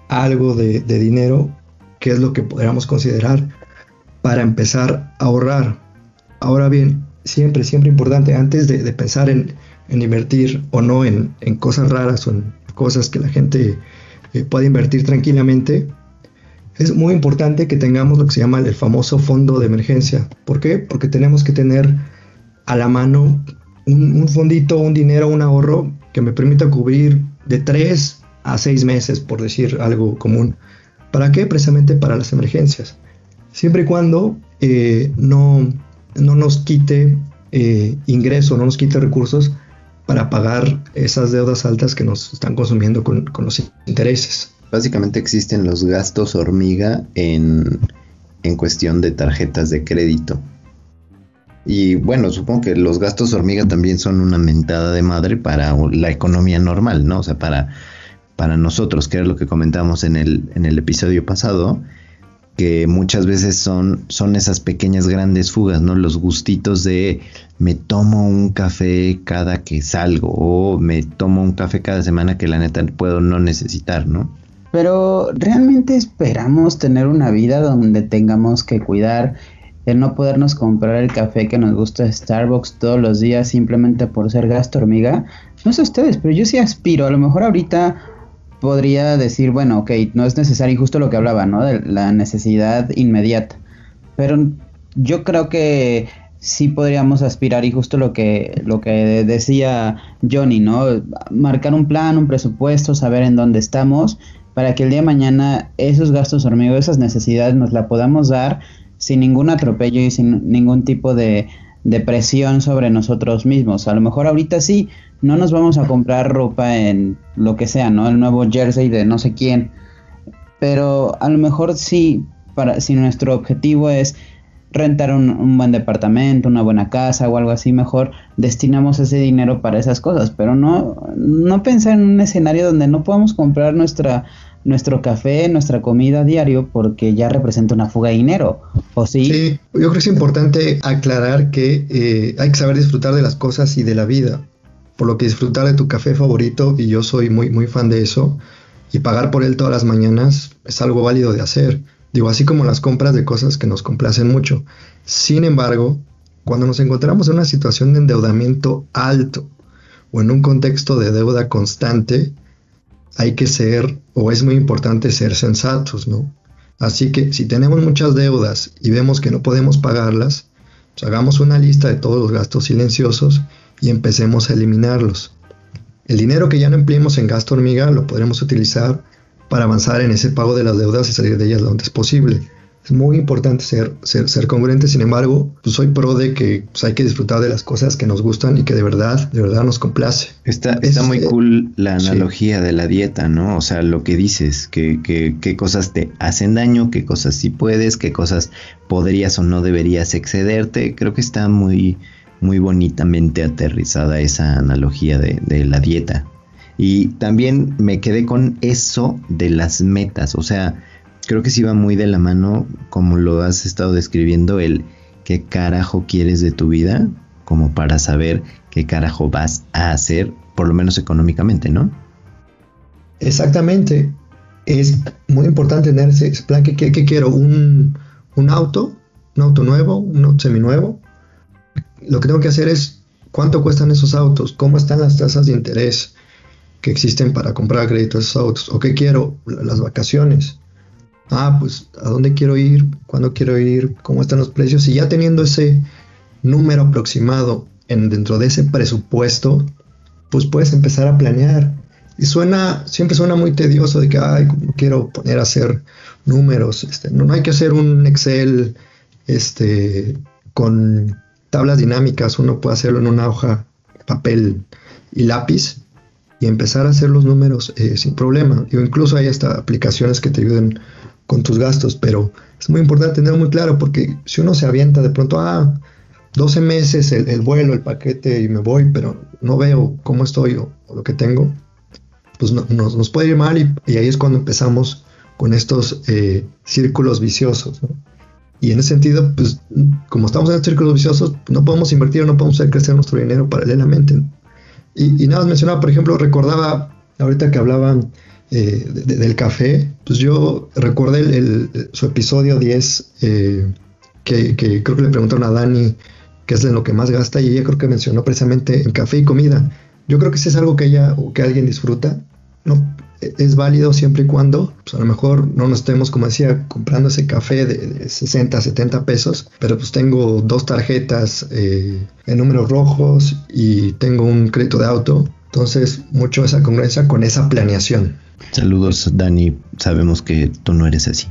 Speaker 5: algo de, dinero, que es lo que podríamos considerar para empezar a ahorrar. Ahora bien, siempre, siempre importante, antes de, pensar en, invertir o no en, cosas raras o en cosas que la gente eh, pueda invertir tranquilamente, es muy importante que tengamos lo que se llama el famoso fondo de emergencia. ¿Por qué? Porque tenemos que tener a la mano un, fondito, un dinero, un ahorro que me permita cubrir de 3 a 6 meses, por decir algo común. ¿Para qué? Precisamente para las emergencias. Siempre y cuando eh, no, no, nos quite eh, ingreso, no nos quite recursos para pagar esas deudas altas que nos están consumiendo con, los intereses
Speaker 1: básicamente existen los gastos hormiga en, en cuestión de tarjetas de crédito. Y bueno, supongo que los gastos hormiga también son una mentada de madre para la economía normal, ¿no? O sea, para, para nosotros, que era lo que comentábamos en el, en el episodio pasado, que muchas veces son, son esas pequeñas grandes fugas, ¿no? Los gustitos de me tomo un café cada que salgo o me tomo un café cada semana que la neta puedo no necesitar, ¿no?
Speaker 4: Pero realmente esperamos tener una vida donde tengamos que cuidar el no podernos comprar el café que nos gusta de Starbucks todos los días simplemente por ser gasto hormiga. No sé ustedes, pero yo sí aspiro. A lo mejor ahorita podría decir, bueno, ok, no es necesario, y justo lo que hablaba, ¿no? De la necesidad inmediata. Pero yo creo que sí podríamos aspirar y justo lo que lo que decía Johnny, ¿no? Marcar un plan, un presupuesto, saber en dónde estamos para que el día de mañana esos gastos hormiga, esas necesidades nos la podamos dar sin ningún atropello y sin ningún tipo de, presión sobre nosotros mismos. A lo mejor ahorita sí, no nos vamos a comprar ropa en lo que sea, ¿no? El nuevo jersey de no sé quién. Pero a lo mejor sí, para, si nuestro objetivo es rentar un, buen departamento, una buena casa o algo así, mejor destinamos ese dinero para esas cosas. Pero no, no pensar en un escenario donde no podamos comprar nuestra nuestro café, nuestra comida diario, porque ya representa una fuga de dinero, ¿o sí?
Speaker 5: Sí, yo creo que es importante aclarar que eh, hay que saber disfrutar de las cosas y de la vida, por lo que disfrutar de tu café favorito, y yo soy muy, muy fan de eso, y pagar por él todas las mañanas es algo válido de hacer. Digo, así como las compras de cosas que nos complacen mucho. Sin embargo, cuando nos encontramos en una situación de endeudamiento alto o en un contexto de deuda constante, hay que ser, o es muy importante ser sensatos, ¿no? Así que si tenemos muchas deudas y vemos que no podemos pagarlas, pues hagamos una lista de todos los gastos silenciosos y empecemos a eliminarlos. El dinero que ya no empleemos en gasto hormiga lo podremos utilizar para avanzar en ese pago de las deudas y salir de ellas lo antes posible es muy importante ser, ser, congruente, sin embargo, pues soy pro de que pues, hay que disfrutar de las cosas que nos gustan y que de verdad, de verdad nos complace.
Speaker 1: Está, está muy cool la analogía de la dieta, ¿no? O sea, lo que dices, que, que, qué cosas te hacen daño, qué cosas sí puedes, qué cosas podrías o no deberías excederte. Creo que está muy, muy bonitamente aterrizada esa analogía de, la dieta. Y también me quedé con eso de las metas, o sea, creo que sí va muy de la mano, como lo has estado describiendo, el qué carajo quieres de tu vida, como para saber qué carajo vas a hacer, por lo menos económicamente, ¿no?
Speaker 5: Exactamente. Es muy importante tener ese plan. ¿Qué, quiero? ¿Un, ¿Un, auto? ¿Un auto nuevo? ¿Un auto seminuevo? Lo que tengo que hacer es cuánto cuestan esos autos, cómo están las tasas de interés que existen para comprar crédito a esos autos, o qué quiero, las vacaciones, ah, pues a dónde quiero ir, cuándo quiero ir, cómo están los precios, y ya teniendo ese número aproximado en, dentro de ese presupuesto, pues puedes empezar a planear. Y suena, siempre suena muy tedioso de que, ay, quiero poner a hacer números. Este, no, hay que hacer un Excel este, con tablas dinámicas, uno puede hacerlo en una hoja, papel y lápiz y empezar a hacer los números eh, sin problema. incluso hay hasta aplicaciones que te ayuden con tus gastos, pero es muy importante tenerlo muy claro porque si uno se avienta de pronto, ah, 12 meses el, vuelo, el paquete y me voy, pero no veo cómo estoy o, lo que tengo, pues nos, puede ir mal y, ahí es cuando empezamos con estos eh, círculos viciosos. Y en ese sentido, pues como estamos en estos círculos viciosos, no podemos invertir, no podemos hacer crecer nuestro dinero paralelamente. Y, nada más mencionaba, por ejemplo, recordaba ahorita que hablaban eh, del café, pues yo recordé su episodio 10, eh, que, creo que le preguntaron a Dani qué es lo que más gasta y ella creo que mencionó precisamente en café y comida. Yo creo que si es algo que ella o que alguien disfruta, no es válido siempre y cuando, pues a lo mejor no nos estemos, como decía, comprando ese café de, 60, 70 pesos, pero pues tengo dos tarjetas eh, en números rojos y tengo un crédito de auto. Entonces, mucho esa congruencia con esa planeación.
Speaker 1: Saludos, Dani. Sabemos que tú no eres así.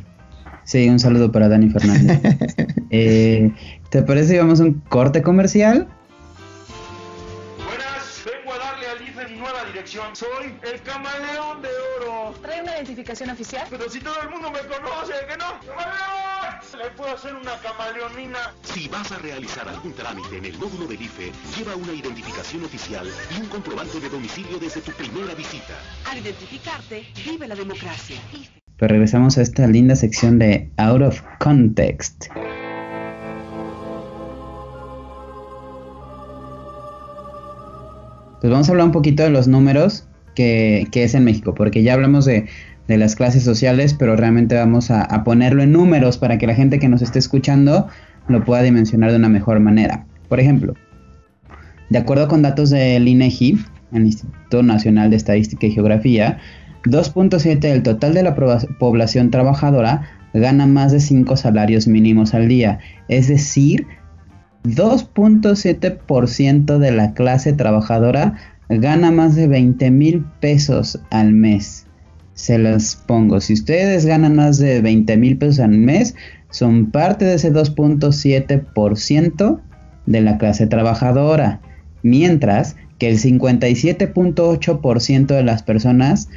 Speaker 4: Sí, un saludo para Dani Fernández. Eh, ¿Te parece que vamos a un corte comercial?
Speaker 6: Soy el camaleón de oro.
Speaker 7: ¿Trae una identificación oficial?
Speaker 6: Pero si todo el mundo me conoce, ¿que no? ¡Camaleón! ¿Le puedo hacer una camaleonina?
Speaker 8: Si vas a realizar algún trámite en el módulo del IFE, lleva una identificación oficial y un comprobante de domicilio desde tu primera visita.
Speaker 7: Al identificarte, vive la democracia.
Speaker 4: Pues regresamos a esta linda sección de Out of Context. Pues vamos a hablar un poquito de los números que, es en México, porque ya hablamos de, las clases sociales, pero realmente vamos a, ponerlo en números para que la gente que nos esté escuchando lo pueda dimensionar de una mejor manera. Por ejemplo, de acuerdo con datos del INEGI, el Instituto Nacional de Estadística y Geografía, 2.7 del total de la población trabajadora gana más de 5 salarios mínimos al día, es decir, 2.7% de la clase trabajadora gana más de 20 mil pesos al mes. Se los pongo, si ustedes ganan más de 20 mil pesos al mes, son parte de ese 2.7% de la clase trabajadora. Mientras que el 57.8% de las personas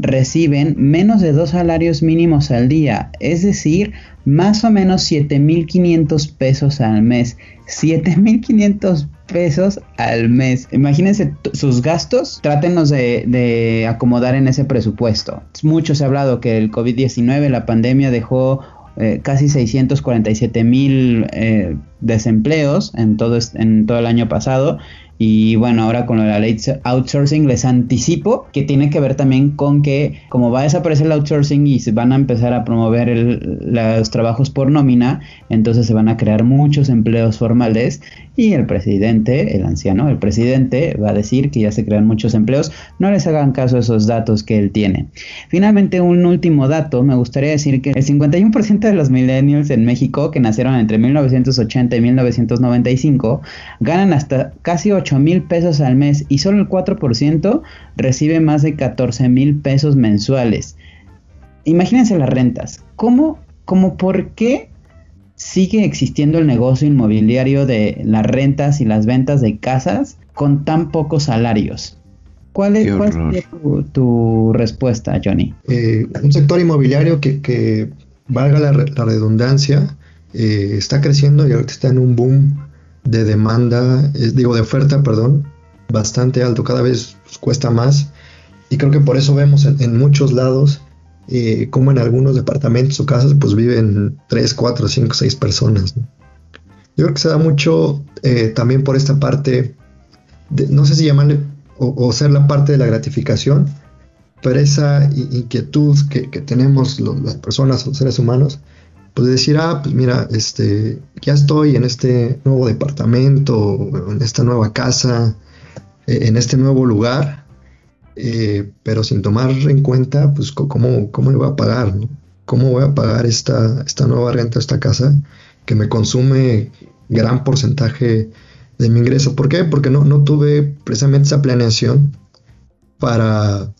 Speaker 4: reciben menos de dos salarios mínimos al día, es decir, más o menos 7.500 pesos al mes. 7.500 pesos al mes. Imagínense sus gastos, trátenos de, acomodar en ese presupuesto. Mucho se ha hablado que el COVID-19, la pandemia dejó eh, casi 647 mil eh, desempleos en todo el año pasado y bueno, ahora con la ley outsourcing les anticipo que tiene que ver también con que como va a desaparecer el outsourcing y se van a empezar a promover los trabajos por nómina, entonces se van a crear muchos empleos formales y el presidente, el anciano, el presidente va a decir que ya se crean muchos empleos. No les hagan caso a esos datos que él tiene. Finalmente, un último dato, me gustaría decir que el 51% de los millennials en México que nacieron entre 1980 y 1995 ganan hasta casi 8 mil pesos al mes y solo el 4% recibe más de 14 mil pesos mensuales. Imagínense las rentas. ¿Cómo, cómo por qué sigue existiendo el negocio inmobiliario de las rentas y las ventas de casas con tan pocos salarios? ¿Cuál es, tu, respuesta, Johnny?
Speaker 5: Eh, un sector inmobiliario que, valga la, redundancia, eh, está creciendo y ahorita está en un boom de demanda, digo de oferta, perdón, bastante alto, cada vez cuesta más. Y creo que por eso vemos en, muchos lados eh, como en algunos departamentos o casas pues viven 3, 4, 5, 6 personas. Yo creo que se da mucho eh, también por esta parte, no sé si llamarle o, ser la parte de la gratificación, pero esa inquietud que, tenemos las personas, los seres humanos, pues decir, ah, pues mira, este, ya estoy en este nuevo departamento, en esta nueva casa, e, en este nuevo lugar, eh, pero sin tomar en cuenta, pues, cómo, cómo le voy a pagar, ¿no? ¿Cómo voy a pagar esta, esta nueva renta, esta casa, que me consume gran porcentaje de mi ingreso? ¿Por qué? Porque no, no tuve precisamente esa planeación para,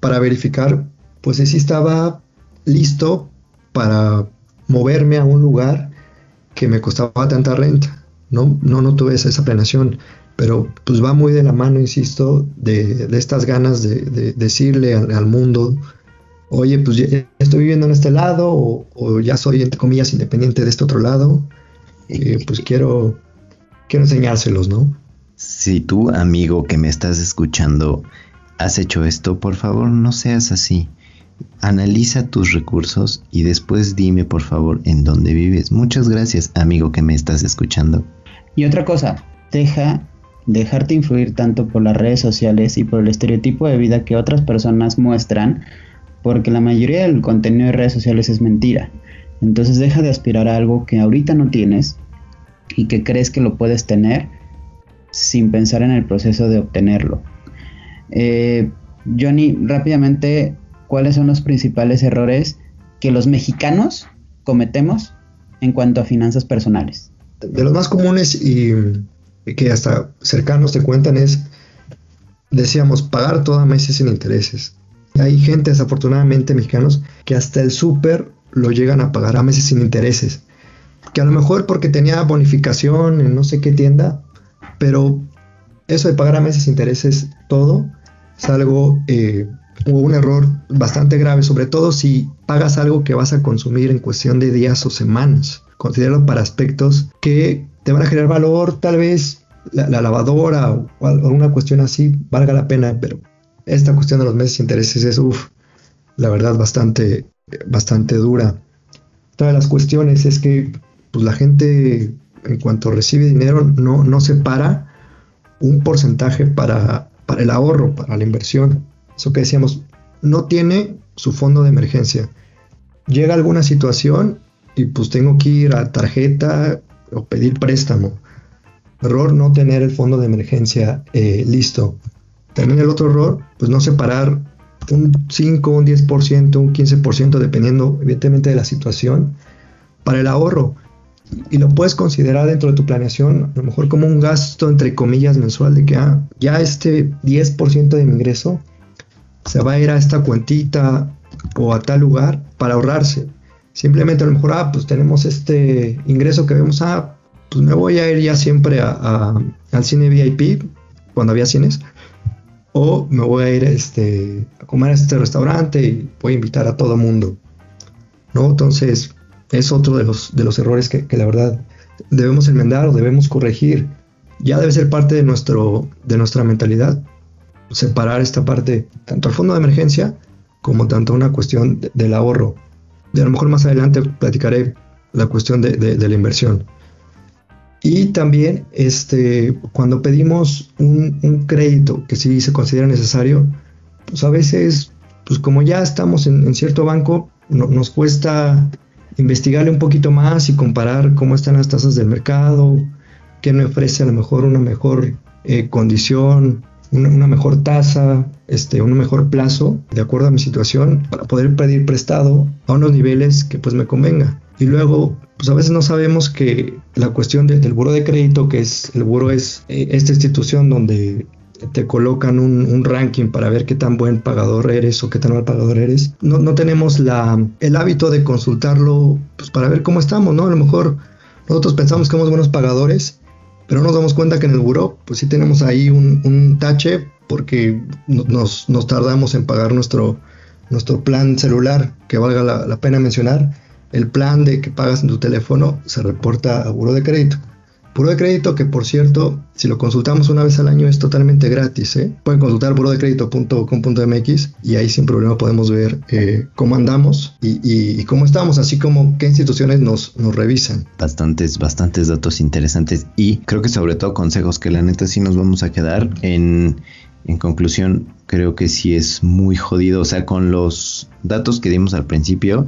Speaker 5: para verificar, pues si estaba listo para moverme a un lugar que me costaba tanta renta. No, no, no tuve esa, planeación, pero pues va muy de la mano, insisto, de, estas ganas de, decirle al, mundo oye, pues ya estoy viviendo en este lado o, o ya soy, entre comillas, independiente de este otro lado, eh, pues quiero, quiero enseñárselos, ¿no?
Speaker 1: Si tú, amigo que me estás escuchando, has hecho esto, por favor no seas así. Analiza tus recursos y después dime por favor en dónde vives. Muchas gracias, amigo que me estás escuchando.
Speaker 4: Y otra cosa, deja dejarte influir tanto por las redes sociales y por el estereotipo de vida que otras personas muestran, porque la mayoría del contenido de redes sociales es mentira. Entonces deja de aspirar a algo que ahorita no tienes y que crees que lo puedes tener sin pensar en el proceso de obtenerlo. Eh, Johnny, rápidamente, ¿cuáles son los principales errores que los mexicanos cometemos en cuanto a finanzas personales?
Speaker 5: De los más comunes y que hasta cercanos te cuentan es, decíamos, pagar todo a meses sin intereses. Hay gente, desafortunadamente, mexicanos, que hasta el súper lo llegan a pagar a meses sin intereses. Que a lo mejor porque tenía bonificación en no sé qué tienda, pero eso de pagar a meses sin intereses todo es algo eh, un error bastante grave, sobre todo si pagas algo que vas a consumir en cuestión de días o semanas. Considéralo para aspectos que te van a generar valor, tal vez la, lavadora o alguna cuestión así valga la pena, pero esta cuestión de los meses de intereses es, uff, la verdad, bastante, bastante dura. Otra de las cuestiones es que pues, la gente, en cuanto recibe dinero, no, no separa un porcentaje para, para el ahorro, para la inversión. Eso que decíamos, no tiene su fondo de emergencia. Llega alguna situación y pues tengo que ir a tarjeta o pedir préstamo. Error no tener el fondo de emergencia eh, listo. También el otro error, pues no separar un 5, un 10%, un 15%, dependiendo evidentemente de la situación, para el ahorro. Y lo puedes considerar dentro de tu planeación, a lo mejor como un gasto, entre comillas, mensual, de que ah, ya este 10% de mi ingreso se va a ir a esta cuentita o a tal lugar para ahorrarse. Simplemente a lo mejor, ah, pues tenemos este ingreso que vemos, ah, pues me voy a ir ya siempre a, al cine VIP, cuando había cines, o me voy a ir este, a comer a este restaurante y voy a invitar a todo mundo. ¿no? Entonces, es otro de los, de los errores que, que, la verdad debemos enmendar o debemos corregir. Ya debe ser parte de, nuestro, de nuestra mentalidad, separar esta parte, tanto al fondo de emergencia como tanto una cuestión del ahorro. Y a lo mejor más adelante platicaré la cuestión de, de la inversión. Y también este, cuando pedimos un, crédito que sí se considera necesario, pues a veces, pues como ya estamos en, cierto banco, nos cuesta investigarle un poquito más y comparar cómo están las tasas del mercado, qué me ofrece a lo mejor una mejor eh, condición, una, mejor tasa, este, un mejor plazo, de acuerdo a mi situación, para poder pedir prestado a unos niveles que pues me convenga. Y luego, pues a veces no sabemos que la cuestión del buro de crédito, que es el buro es eh, esta institución donde te colocan un, ranking para ver qué tan buen pagador eres o qué tan mal pagador eres. No, no tenemos la, el hábito de consultarlo pues, para ver cómo estamos, ¿no? A lo mejor nosotros pensamos que somos buenos pagadores, pero nos damos cuenta que en el buro pues sí tenemos ahí un, tache porque nos, nos, tardamos en pagar nuestro, nuestro plan celular, que valga la, la pena mencionar el plan de que pagas en tu teléfono se reporta a Buro de Crédito. Buro de crédito que por cierto, si lo consultamos una vez al año es totalmente gratis. ¿eh? Pueden consultar burodecredito.com.mx y ahí sin problema podemos ver eh, cómo andamos y, cómo estamos, así como qué instituciones nos, nos revisan.
Speaker 1: Bastantes, bastantes datos interesantes y creo que sobre todo consejos que la neta sí nos vamos a quedar en... En conclusión, creo que sí es muy jodido. O sea, con los datos que dimos al principio,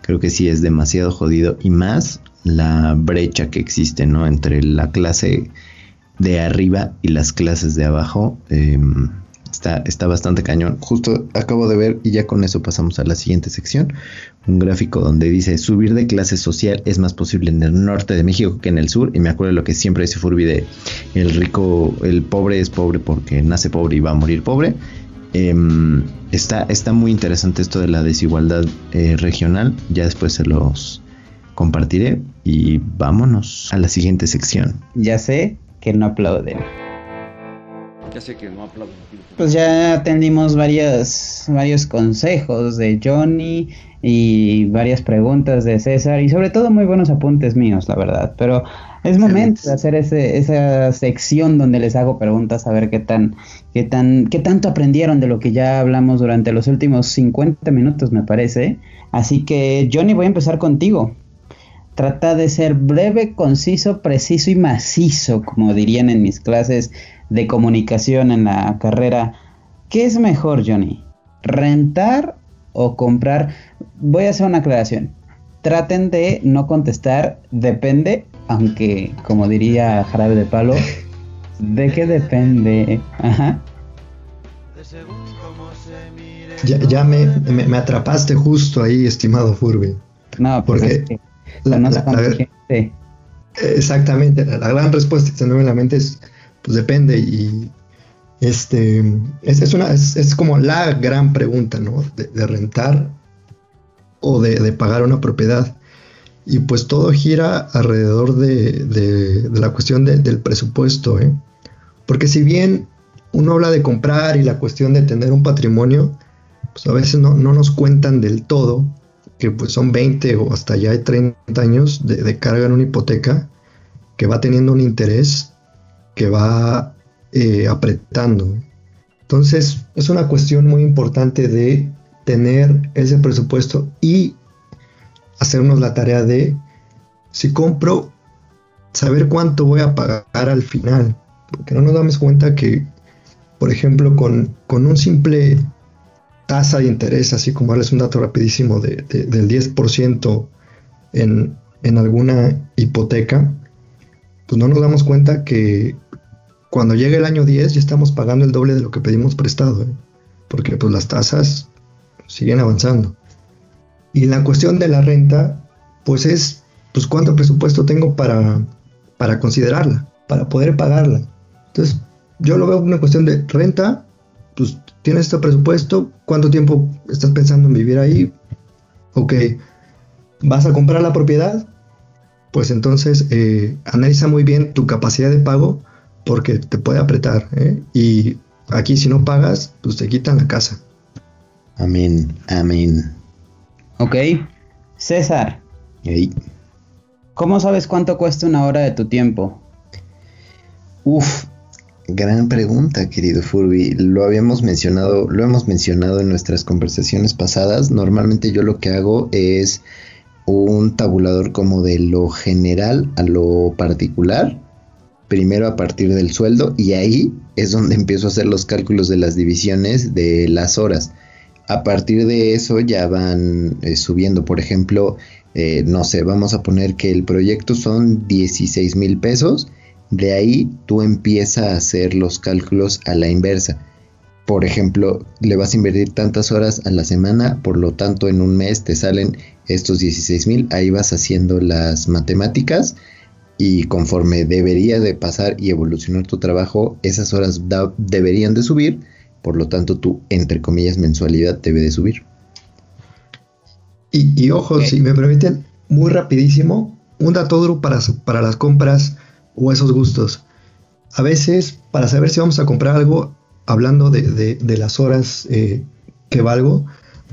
Speaker 1: creo que sí es demasiado jodido. Y más la brecha que existe, ¿no? Entre la clase de arriba y las clases de abajo. Em, está, bastante cañón. Justo acabo de ver, y ya con eso pasamos a la siguiente sección, un gráfico donde dice subir de clase social es más posible en el norte de México que en el sur. Y me acuerdo lo que siempre dice Furby de el rico, el pobre es pobre porque nace pobre y va a morir pobre. Em, está, está muy interesante esto de la desigualdad eh, regional. Ya después se los compartiré y vámonos a la siguiente sección.
Speaker 4: Ya sé que no aplauden.
Speaker 9: Ya sé que no aplaudo.
Speaker 4: Pues ya atendimos varios, varios consejos de Johnny y varias preguntas de César y sobre todo muy buenos apuntes míos, la verdad. Pero es momento de hacer ese, esa sección donde les hago preguntas a ver qué tan, qué tan, qué tanto aprendieron de lo que ya hablamos durante los últimos 50 minutos, me parece. Así que Johnny, voy a empezar contigo. Trata de ser breve, conciso, preciso y macizo, como dirían en mis clases de comunicación en la carrera. ¿Qué es mejor, Johnny? ¿Rentar o comprar? Voy a hacer una aclaración. Traten de no contestar depende, aunque como diría Jarabe de Palo, ¿de qué depende? Ajá.
Speaker 5: Ya, ya me, me, me, atrapaste justo ahí, estimado Furby.
Speaker 4: No, pues porque es que la, la, la,
Speaker 5: Exactamente, la gran respuesta que se me en la mente es pues depende y este es, es una es, es, como la gran pregunta no de, de rentar o de, de, pagar una propiedad. Y pues todo gira alrededor de, de la cuestión del presupuesto ¿eh? porque si bien uno habla de comprar y la cuestión de tener un patrimonio pues a veces no, no nos cuentan del todo que pues son 20 o hasta ya hay 30 años de, carga en una hipoteca que va teniendo un interés que va eh, apretando. Entonces es una cuestión muy importante de tener ese presupuesto y hacernos la tarea de, si compro, saber cuánto voy a pagar al final. Porque no nos damos cuenta que, por ejemplo, con, con un simple tasa de interés, así como darles un dato rapidísimo de, de, del 10% en, en alguna hipoteca, pues no nos damos cuenta que cuando llegue el año 10 ya estamos pagando el doble de lo que pedimos prestado, ¿eh? porque pues las tasas siguen avanzando. Y la cuestión de la renta, pues es, pues cuánto presupuesto tengo para, para considerarla, para poder pagarla. Entonces, yo lo veo una cuestión de renta, tienes este presupuesto, cuánto tiempo estás pensando en vivir ahí, ok, vas a comprar la propiedad, pues entonces eh, analiza muy bien tu capacidad de pago porque te puede apretar. ¿eh? Y aquí si no pagas, pues te quitan la casa.
Speaker 1: Amén, amén.
Speaker 4: Ok. César.
Speaker 1: Hey.
Speaker 4: ¿Cómo sabes cuánto cuesta una hora de tu tiempo?
Speaker 1: Uf, gran pregunta, querido Furby. Lo habíamos mencionado, lo hemos mencionado en nuestras conversaciones pasadas. Normalmente yo lo que hago es un tabulador como de lo general a lo particular primero a partir del sueldo y ahí es donde empiezo a hacer los cálculos de las divisiones de las horas. A partir de eso ya van eh, subiendo, por ejemplo, eh, no sé, vamos a poner que el proyecto son 16 mil pesos, de ahí tú empiezas a hacer los cálculos a la inversa. Por ejemplo, le vas a invertir tantas horas a la semana, por lo tanto en un mes te salen estos 16 mil, ahí vas haciendo las matemáticas y conforme debería de pasar y evolucionar tu trabajo, esas horas deberían de subir, por lo tanto tu, entre comillas, mensualidad debe de subir.
Speaker 5: Y, y ojo, okay. si me permiten, muy rapidísimo, un dato duro para, para las compras o esos gustos. A veces, para saber si vamos a comprar algo, hablando de, de, de las horas eh, que valgo,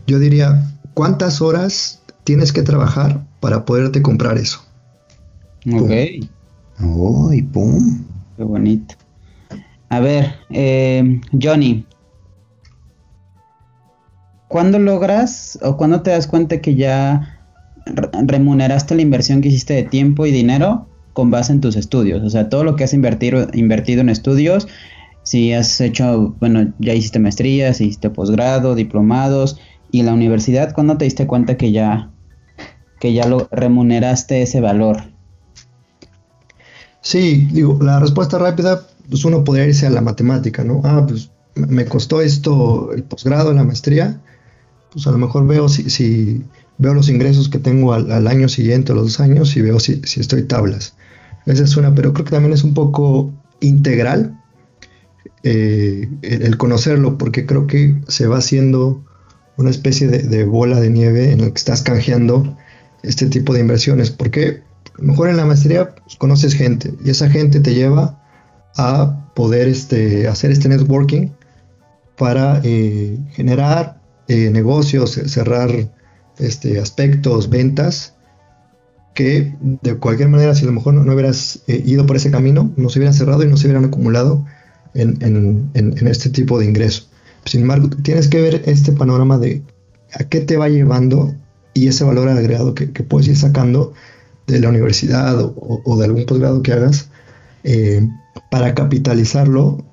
Speaker 5: yo diría, ¿cuántas horas tienes que trabajar para poderte comprar eso?
Speaker 4: Ok.
Speaker 1: Oh, y pum.
Speaker 4: Qué bonito. A ver, eh, Johnny. ¿Cuándo logras o cuándo te das cuenta que ya remuneraste la inversión que hiciste de tiempo y dinero con base en tus estudios? O sea, todo lo que has invertido, invertido en estudios, si has hecho, bueno, ya hiciste maestrías, hiciste posgrado, diplomados, y la universidad, ¿cuándo te diste cuenta que ya, que ya lo remuneraste ese valor?
Speaker 5: Sí, digo, la respuesta rápida, pues uno podría irse a la matemática, ¿no? Ah, pues me costó esto el posgrado, la maestría, pues a lo mejor veo si, si veo los ingresos que tengo al, al, año siguiente, los dos años, y veo si, si estoy tablas. Esa es una, pero creo que también es un poco integral eh, el conocerlo, porque creo que se va haciendo una especie de, bola de nieve en el que estás canjeando este tipo de inversiones. ¿Por qué? A lo mejor en la maestría pues, conoces gente y esa gente te lleva a poder este, hacer este networking para eh, generar eh, negocios, cerrar este, aspectos, ventas, que de cualquier manera, si a lo mejor no, hubieras eh, ido por ese camino, no se hubieran cerrado y no se hubieran acumulado en, este tipo de ingreso. Sin embargo, tienes que ver este panorama de a qué te va llevando y ese valor agregado que, puedes ir sacando de la universidad o, de algún posgrado que hagas eh, para capitalizarlo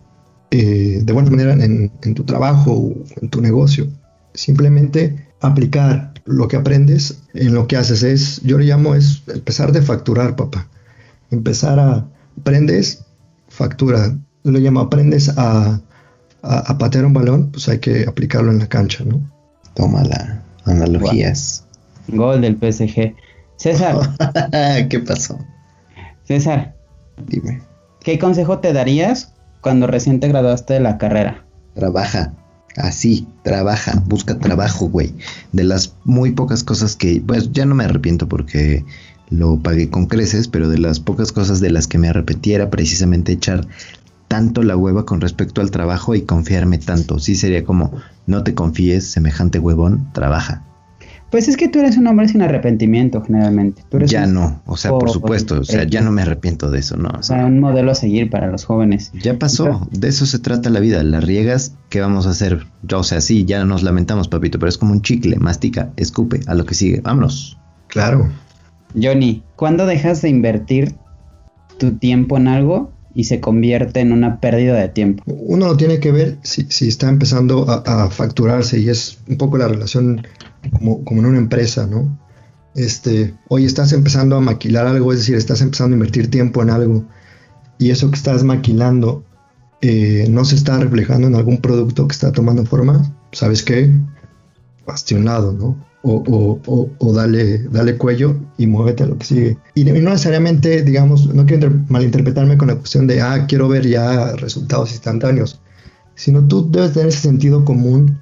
Speaker 5: eh, de buena manera en, tu trabajo o en tu negocio. Simplemente aplicar lo que aprendes en lo que haces es, yo le llamo es empezar de facturar, papá. Empezar a, aprendes, factura. Yo le llamo aprendes a, a, patear un balón, pues hay que aplicarlo en la cancha, ¿no?
Speaker 1: Toma la analogías.
Speaker 4: Gol del PSG. César.
Speaker 1: ¿Qué pasó?
Speaker 4: César.
Speaker 1: Dime.
Speaker 4: ¿Qué consejo te darías cuando recién te graduaste de la carrera?
Speaker 1: Trabaja. Así, trabaja, busca trabajo, güey. De las muy pocas cosas que, pues ya no me arrepiento porque lo pagué con creces, pero de las pocas cosas de las que me arrepentí era precisamente echar tanto la hueva con respecto al trabajo y confiarme tanto. Sí sería como, no te confíes, semejante huevón, trabaja.
Speaker 4: Pues es que tú eres un hombre sin arrepentimiento, generalmente.
Speaker 1: ya no, o sea, por supuesto, o sea, ya no me arrepiento de eso, ¿no?
Speaker 4: O sea, un modelo a seguir para los jóvenes.
Speaker 1: Ya pasó, de eso se trata la vida. Las riegas, ¿qué vamos a hacer? O sea, sí, ya nos lamentamos, papito, pero es como un chicle, mastica, escupe, a lo que sigue. Vámonos.
Speaker 5: Claro.
Speaker 4: Johnny, ¿cuándo dejas de invertir tu tiempo en algo y se convierte en una pérdida de tiempo?
Speaker 5: Uno lo tiene que ver si, está empezando a, a facturarse y es un poco la relación como, como en una empresa, ¿no? Este, hoy estás empezando a maquilar algo, es decir, estás empezando a invertir tiempo en algo y eso que estás maquilando eh, no se está reflejando en algún producto que está tomando forma, ¿sabes qué? Bastionado, ¿no? O, o, o, dale, dale cuello y muévete a lo que sigue. Y, no necesariamente, digamos, no quiero malinterpretarme con la cuestión de, ah, quiero ver ya resultados instantáneos, sino tú debes tener ese sentido común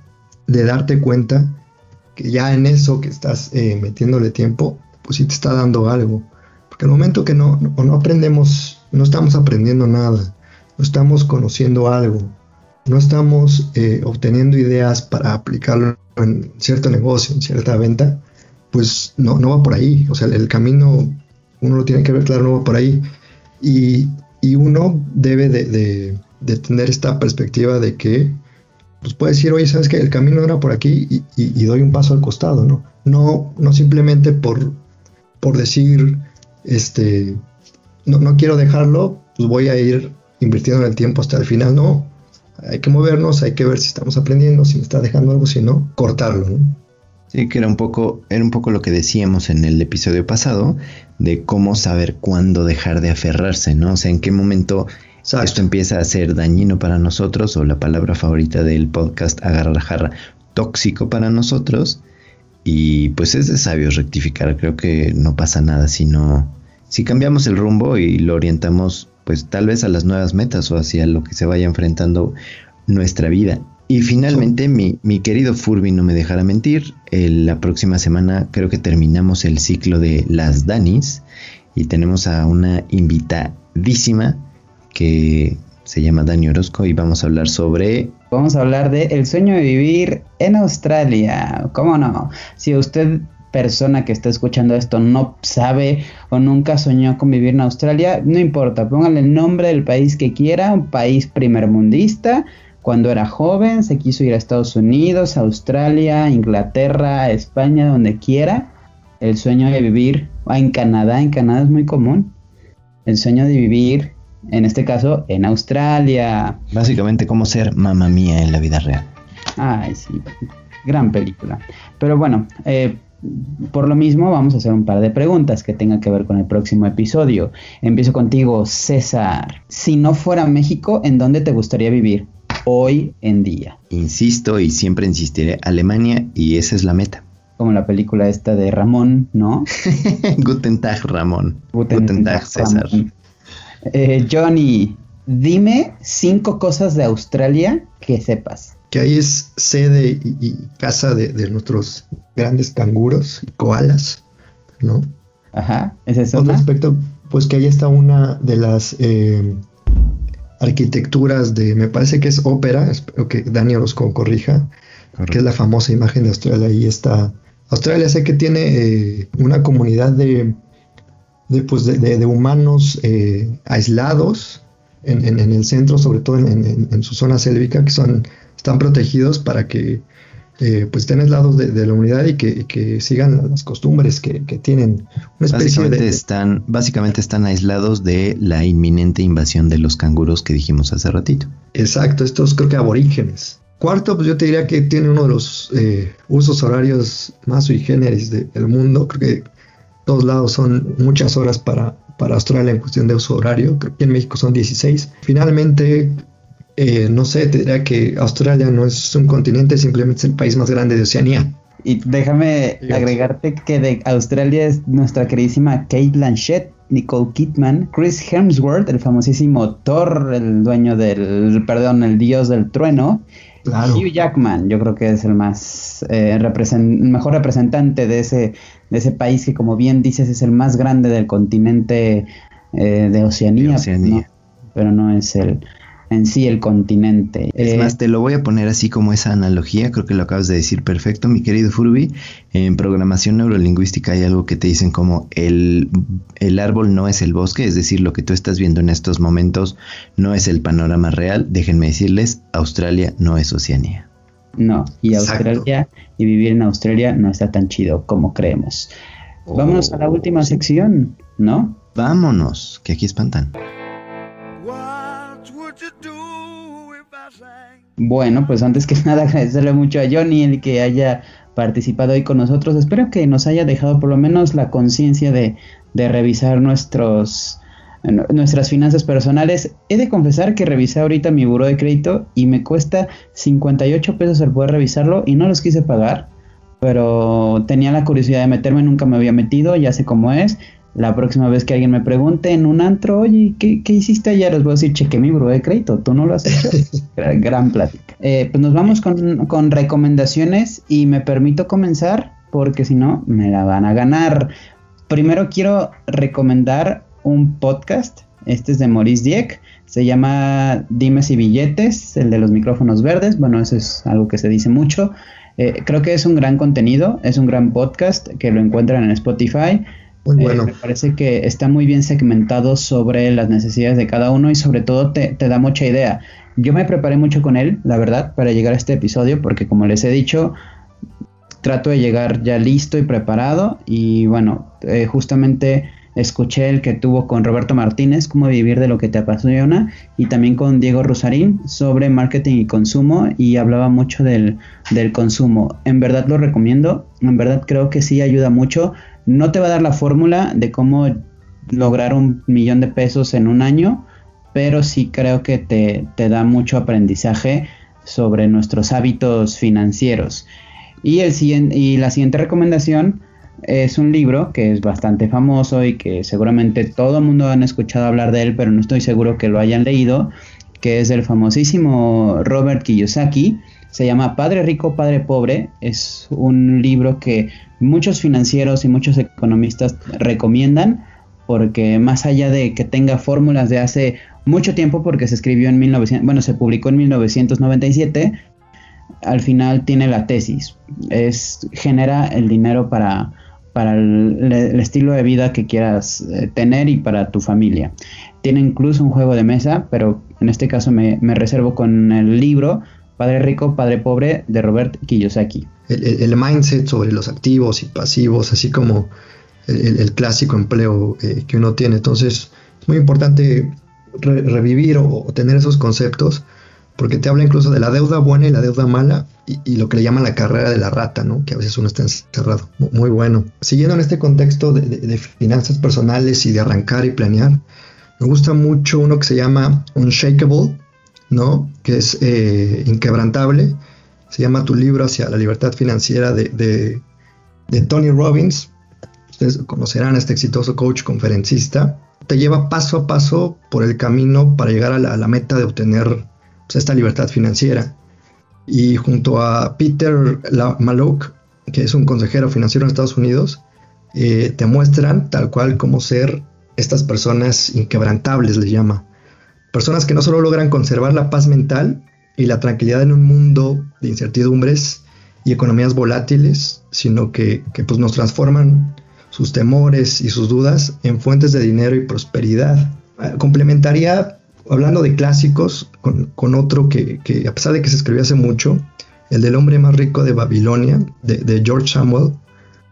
Speaker 5: de darte cuenta que ya en eso que estás eh, metiéndole tiempo, pues sí te está dando algo. Porque al momento que no, no, aprendemos, no estamos aprendiendo nada, no estamos conociendo algo, no estamos eh, obteniendo ideas para aplicarlo en cierto negocio, en cierta venta, pues no, no va por ahí. O sea, el, camino uno lo tiene que ver claro, no va por ahí. Y, uno debe de, de tener esta perspectiva de que pues puede decir, oye, sabes que el camino era por aquí y, doy un paso al costado, ¿no? No, no simplemente por, por decir, este, no, no quiero dejarlo, pues voy a ir invirtiendo el tiempo hasta el final, no. Hay que movernos, hay que ver si estamos aprendiendo, si me está dejando algo, si no, cortarlo, ¿no?
Speaker 1: Sí, que era un poco, era un poco lo que decíamos en el episodio pasado, de cómo saber cuándo dejar de aferrarse, ¿no? O sea, en qué momento esto empieza a ser dañino para nosotros o la palabra favorita del podcast agarrar la jarra tóxico para nosotros. Y pues es de sabios rectificar creo que no pasa nada si no si cambiamos el rumbo y lo orientamos pues tal vez a las nuevas metas o hacia lo que se vaya enfrentando nuestra vida. Y finalmente mi, mi, querido Furby no me dejará mentir la próxima semana creo que terminamos el ciclo de las Danis y tenemos a una invitadísima que se llama Dani Orozco y vamos a hablar sobre...
Speaker 4: Vamos a hablar de el sueño de vivir en Australia. ¿Cómo no? Si usted persona que está escuchando esto no sabe o nunca soñó con vivir en Australia, no importa, póngale el nombre del país que quiera, un país primermundista. Cuando era joven se quiso ir a Estados Unidos, Australia, Inglaterra, España, donde quiera. El sueño de vivir, en Canadá, en Canadá es muy común. El sueño de vivir en este caso en Australia.
Speaker 1: Básicamente cómo ser mamá mía en la vida real.
Speaker 4: Ay, sí, gran película. Pero bueno, eh, por lo mismo vamos a hacer un par de preguntas que tengan que ver con el próximo episodio. Empiezo contigo, César. Si no fuera México, ¿en dónde te gustaría vivir hoy en día?
Speaker 1: Insisto y siempre insistiré, Alemania y esa es la meta
Speaker 4: como la película esta de Ramón, ¿no?
Speaker 1: Guten Tag, Ramón. Guten, Tag, César.
Speaker 4: Eh, Johnny, dime cinco cosas de Australia que sepas.
Speaker 5: Que ahí es sede y, casa de, nuestros grandes canguros y koalas, ¿no?
Speaker 4: Ajá, ¿es eso?
Speaker 5: Otro aspecto, pues que ahí está una de las eh, arquitecturas de, me parece que es ópera, espero que Dani Orozco corrija, que es la famosa imagen de Australia. Ahí está. Australia sé que tiene eh, una comunidad de, de, pues de, de- de humanos eh, aislados en, en- en el centro, sobre todo en, su zona sélvica, que son, están protegidos para que eh, pues estén aislados de, la unidad y que, sigan las costumbres que, que tienen. Una especie
Speaker 1: Básicamente
Speaker 5: de,
Speaker 1: están, básicamente están aislados de la inminente invasión de los canguros que dijimos hace ratito.
Speaker 5: Exacto, estos creo que aborígenes. Cuarto, pues yo te diría que tiene uno de los eh, usos horarios más sui generis de- del mundo. Creo que todos lados son muchas horas para, para Australia en cuestión de uso horario. Creo que en México son 16. Finalmente, eh, no sé, te diría que Australia no es un continente, simplemente es el país más grande de Oceanía.
Speaker 4: Y déjame
Speaker 5: Dios.
Speaker 4: agregarte que de Australia es nuestra queridísima Kate Blanchett, Nicole Kidman, Chris Hemsworth, el famosísimo Thor, el dueño del, perdón, el dios del trueno,
Speaker 5: Claro.
Speaker 4: Hugh Jackman, yo creo que es el más eh, mejor representante de ese, de ese país que como bien dices es el más grande del continente eh, de Oceanía,
Speaker 1: De Oceanía.
Speaker 4: ¿no? pero no es el en sí el continente.
Speaker 1: Es
Speaker 4: Eh,
Speaker 1: más, te lo voy a poner así como esa analogía, creo que lo acabas de decir perfecto, mi querido Furby. En programación neurolingüística hay algo que te dicen como el, el árbol no es el bosque, es decir, lo que tú estás viendo en estos momentos no es el panorama real. Déjenme decirles, Australia no es Oceanía.
Speaker 4: No, y
Speaker 5: Exacto.
Speaker 4: Australia y vivir en Australia no está tan chido como creemos. Vámonos a la última sección, ¿no?
Speaker 1: Vámonos, que aquí espantan.
Speaker 4: Bueno, pues antes que nada agradecerle mucho a Johnny el que haya participado hoy con nosotros. Espero que nos haya dejado por lo menos la conciencia de, de revisar nuestros nu- nuestras finanzas personales. He de confesar que revisé ahorita mi buro de crédito y me cuesta 58 pesos el poder revisarlo y no los quise pagar. Pero tenía la curiosidad de meterme, nunca me había metido, ya sé cómo es. La próxima vez que alguien me pregunte en un antro, oye, ¿qué, qué hiciste ayer? Les voy a decir, cheque mi buro de crédito, tú no lo has hecho. gran, gran plática. Eh, pues nos vamos con, con recomendaciones y me permito comenzar porque si no me la van a ganar. Primero quiero recomendar un podcast. Este es de Maurice Dieck. Se llama Dimes y Billetes, el de los micrófonos verdes. Bueno, eso es algo que se dice mucho. Eh, creo que es un gran contenido, es un gran podcast que lo encuentran en Spotify.
Speaker 5: Muy
Speaker 4: Eh,
Speaker 5: bueno.
Speaker 4: me parece que está muy bien segmentado sobre las necesidades de cada uno y sobre todo te, te da mucha idea. Yo me preparé mucho con él, la verdad, para llegar a este episodio porque como les he dicho, trato de llegar ya listo y preparado y bueno, eh, justamente escuché el que tuvo con Roberto Martínez, cómo vivir de lo que te apasiona, y también con Diego Rosarín sobre marketing y consumo, y hablaba mucho del, del consumo. En verdad lo recomiendo, en verdad creo que sí ayuda mucho. No te va a dar la fórmula de cómo lograr un millón de pesos en un año, pero sí creo que te, te da mucho aprendizaje sobre nuestros hábitos financieros. Y, el y la siguiente recomendación es un libro que es bastante famoso y que seguramente todo el mundo han escuchado hablar de él, pero no estoy seguro que lo hayan leído, que es el famosísimo Robert Kiyosaki. Se llama Padre Rico, Padre Pobre. Es un libro que muchos financieros y muchos economistas recomiendan porque más allá de que tenga fórmulas de hace mucho tiempo, porque se escribió en 1900, bueno, se publicó en 1997, al final tiene la tesis, es genera el dinero para, para el, estilo de vida que quieras eh, tener y para tu familia. Tiene incluso un juego de mesa, pero en este caso me, me reservo con el libro Padre Rico, Padre Pobre de Robert Kiyosaki.
Speaker 5: El, mindset sobre los activos y pasivos, así como el, clásico empleo eh, que uno tiene. Entonces, es muy importante re- revivir o tener esos conceptos, porque te habla incluso de la deuda buena y la deuda mala, y, lo que le llaman la carrera de la rata, ¿no? Que a veces uno está encerrado. Mu- Muy bueno. Siguiendo en este contexto de, de- de finanzas personales y de arrancar y planear, me gusta mucho uno que se llama Unshakable, ¿no? Que es eh, inquebrantable. Se llama Tu libro hacia la libertad financiera de, de- de Tony Robbins. Ustedes conocerán a este exitoso coach conferencista. Te lleva paso a paso por el camino para llegar a la, a la meta de obtener pues, esta libertad financiera. Y junto a Peter Mallouk, que es un consejero financiero en Estados Unidos, eh, te muestran tal cual cómo ser estas personas inquebrantables, les llama. Personas que no solo logran conservar la paz mental y la tranquilidad en un mundo de incertidumbres y economías volátiles, sino que, pues nos transforman sus temores y sus dudas en fuentes de dinero y prosperidad. Ah, Complementaría, hablando de clásicos, con, otro que, a pesar de que se escribió hace mucho, el del hombre más rico de Babilonia, de, George Samuel,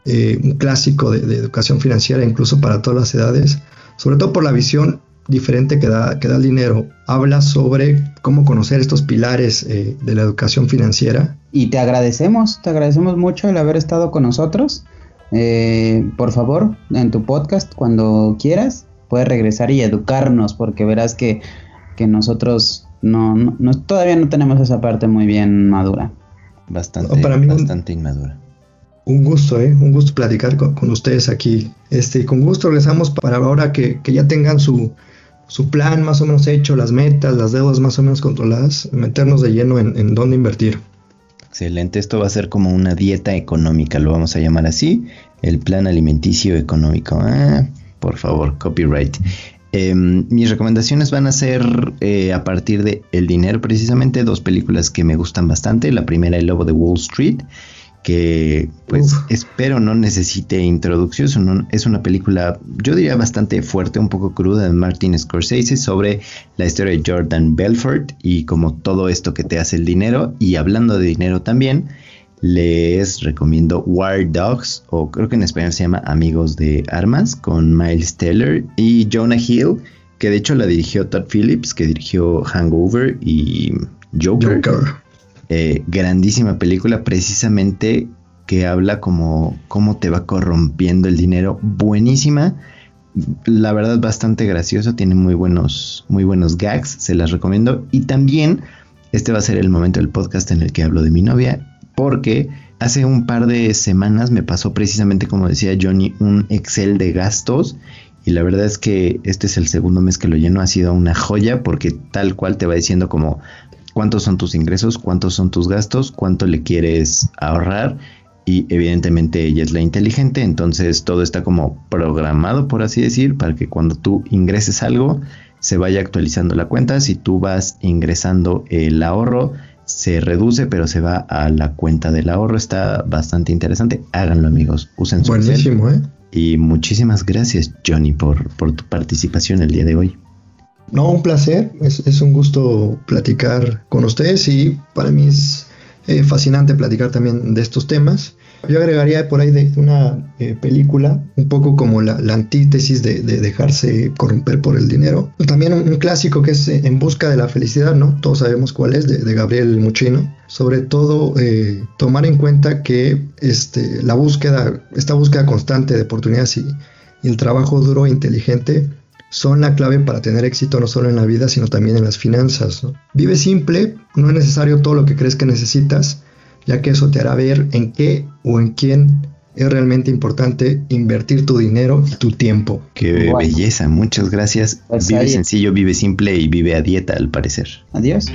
Speaker 5: eh, un clásico de, educación financiera incluso para todas las edades, sobre todo por la visión diferente que da, que da el dinero. Habla sobre cómo conocer estos pilares eh, de la educación financiera.
Speaker 4: Y te agradecemos, te agradecemos mucho el haber estado con nosotros. Eh, por favor, en tu podcast, cuando quieras, puedes regresar y educarnos, porque verás que, que nosotros no, no, no, todavía no tenemos esa parte muy bien madura.
Speaker 1: Bastante, no, para mí bastante un, inmadura.
Speaker 5: Un gusto, ¿eh? Un gusto platicar con, con, ustedes aquí. Este, con gusto regresamos para ahora que, que ya tengan su, su plan más o menos hecho, las metas, las deudas más o menos controladas, meternos de lleno en, en dónde invertir.
Speaker 1: Excelente, esto va a ser como una dieta económica, lo vamos a llamar así, el plan alimenticio económico. Ah, por favor, copyright. Eh, mis recomendaciones van a ser eh, a partir de El Dinero, precisamente dos películas que me gustan bastante. La primera, El Lobo de Wall Street, que pues Uf. espero no necesite introducción. Es una película, yo diría bastante fuerte, un poco cruda de Martin Scorsese sobre la historia de Jordan Belfort y como todo esto que te hace el dinero. Y hablando de dinero también, les recomiendo War Dogs, o creo que en español se llama Amigos de Armas, con Miles Teller y Jonah Hill, que de hecho la dirigió Todd Phillips, que dirigió Hangover y Joker. Joker. Eh, grandísima película, precisamente que habla como cómo te va corrompiendo el dinero. Buenísima. La verdad, bastante gracioso. Tiene muy buenos, muy buenos gags. Se las recomiendo. Y también, este va a ser el momento del podcast en el que hablo de mi novia. Porque hace un par de semanas me pasó precisamente, como decía Johnny, un Excel de gastos. Y la verdad es que este es el segundo mes que lo lleno. Ha sido una joya porque tal cual te va diciendo como cuántos son tus ingresos, cuántos son tus gastos, cuánto le quieres ahorrar y evidentemente ella es la inteligente, entonces todo está como programado, por así decir, para que cuando tú ingreses algo se vaya actualizando la cuenta, si tú vas ingresando el ahorro se reduce pero se va a la cuenta del ahorro, está bastante interesante, háganlo amigos, usen su
Speaker 5: Buenísimo, ¿eh?
Speaker 1: Y muchísimas gracias Johnny por, por tu participación el día de hoy.
Speaker 5: No, un placer, es, es, un gusto platicar con ustedes y para mí es eh, fascinante platicar también de estos temas. Yo agregaría por ahí de una eh, película, un poco como la, antítesis de, de, dejarse corromper por el dinero. También un, clásico que es eh, En busca de la felicidad, ¿no? Todos sabemos cuál es, de, Gabriel Muchino. Sobre todo eh, tomar en cuenta que este, la búsqueda, esta búsqueda constante de oportunidades y, el trabajo duro e inteligente son la clave para tener éxito no solo en la vida, sino también en las finanzas. Vive simple, no es necesario todo lo que crees que necesitas, ya que eso te hará ver en qué o en quién es realmente importante invertir tu dinero y tu tiempo.
Speaker 1: Qué wow. belleza, muchas gracias. Pues vive ahí. sencillo, vive simple y vive a dieta al parecer.
Speaker 4: Adiós.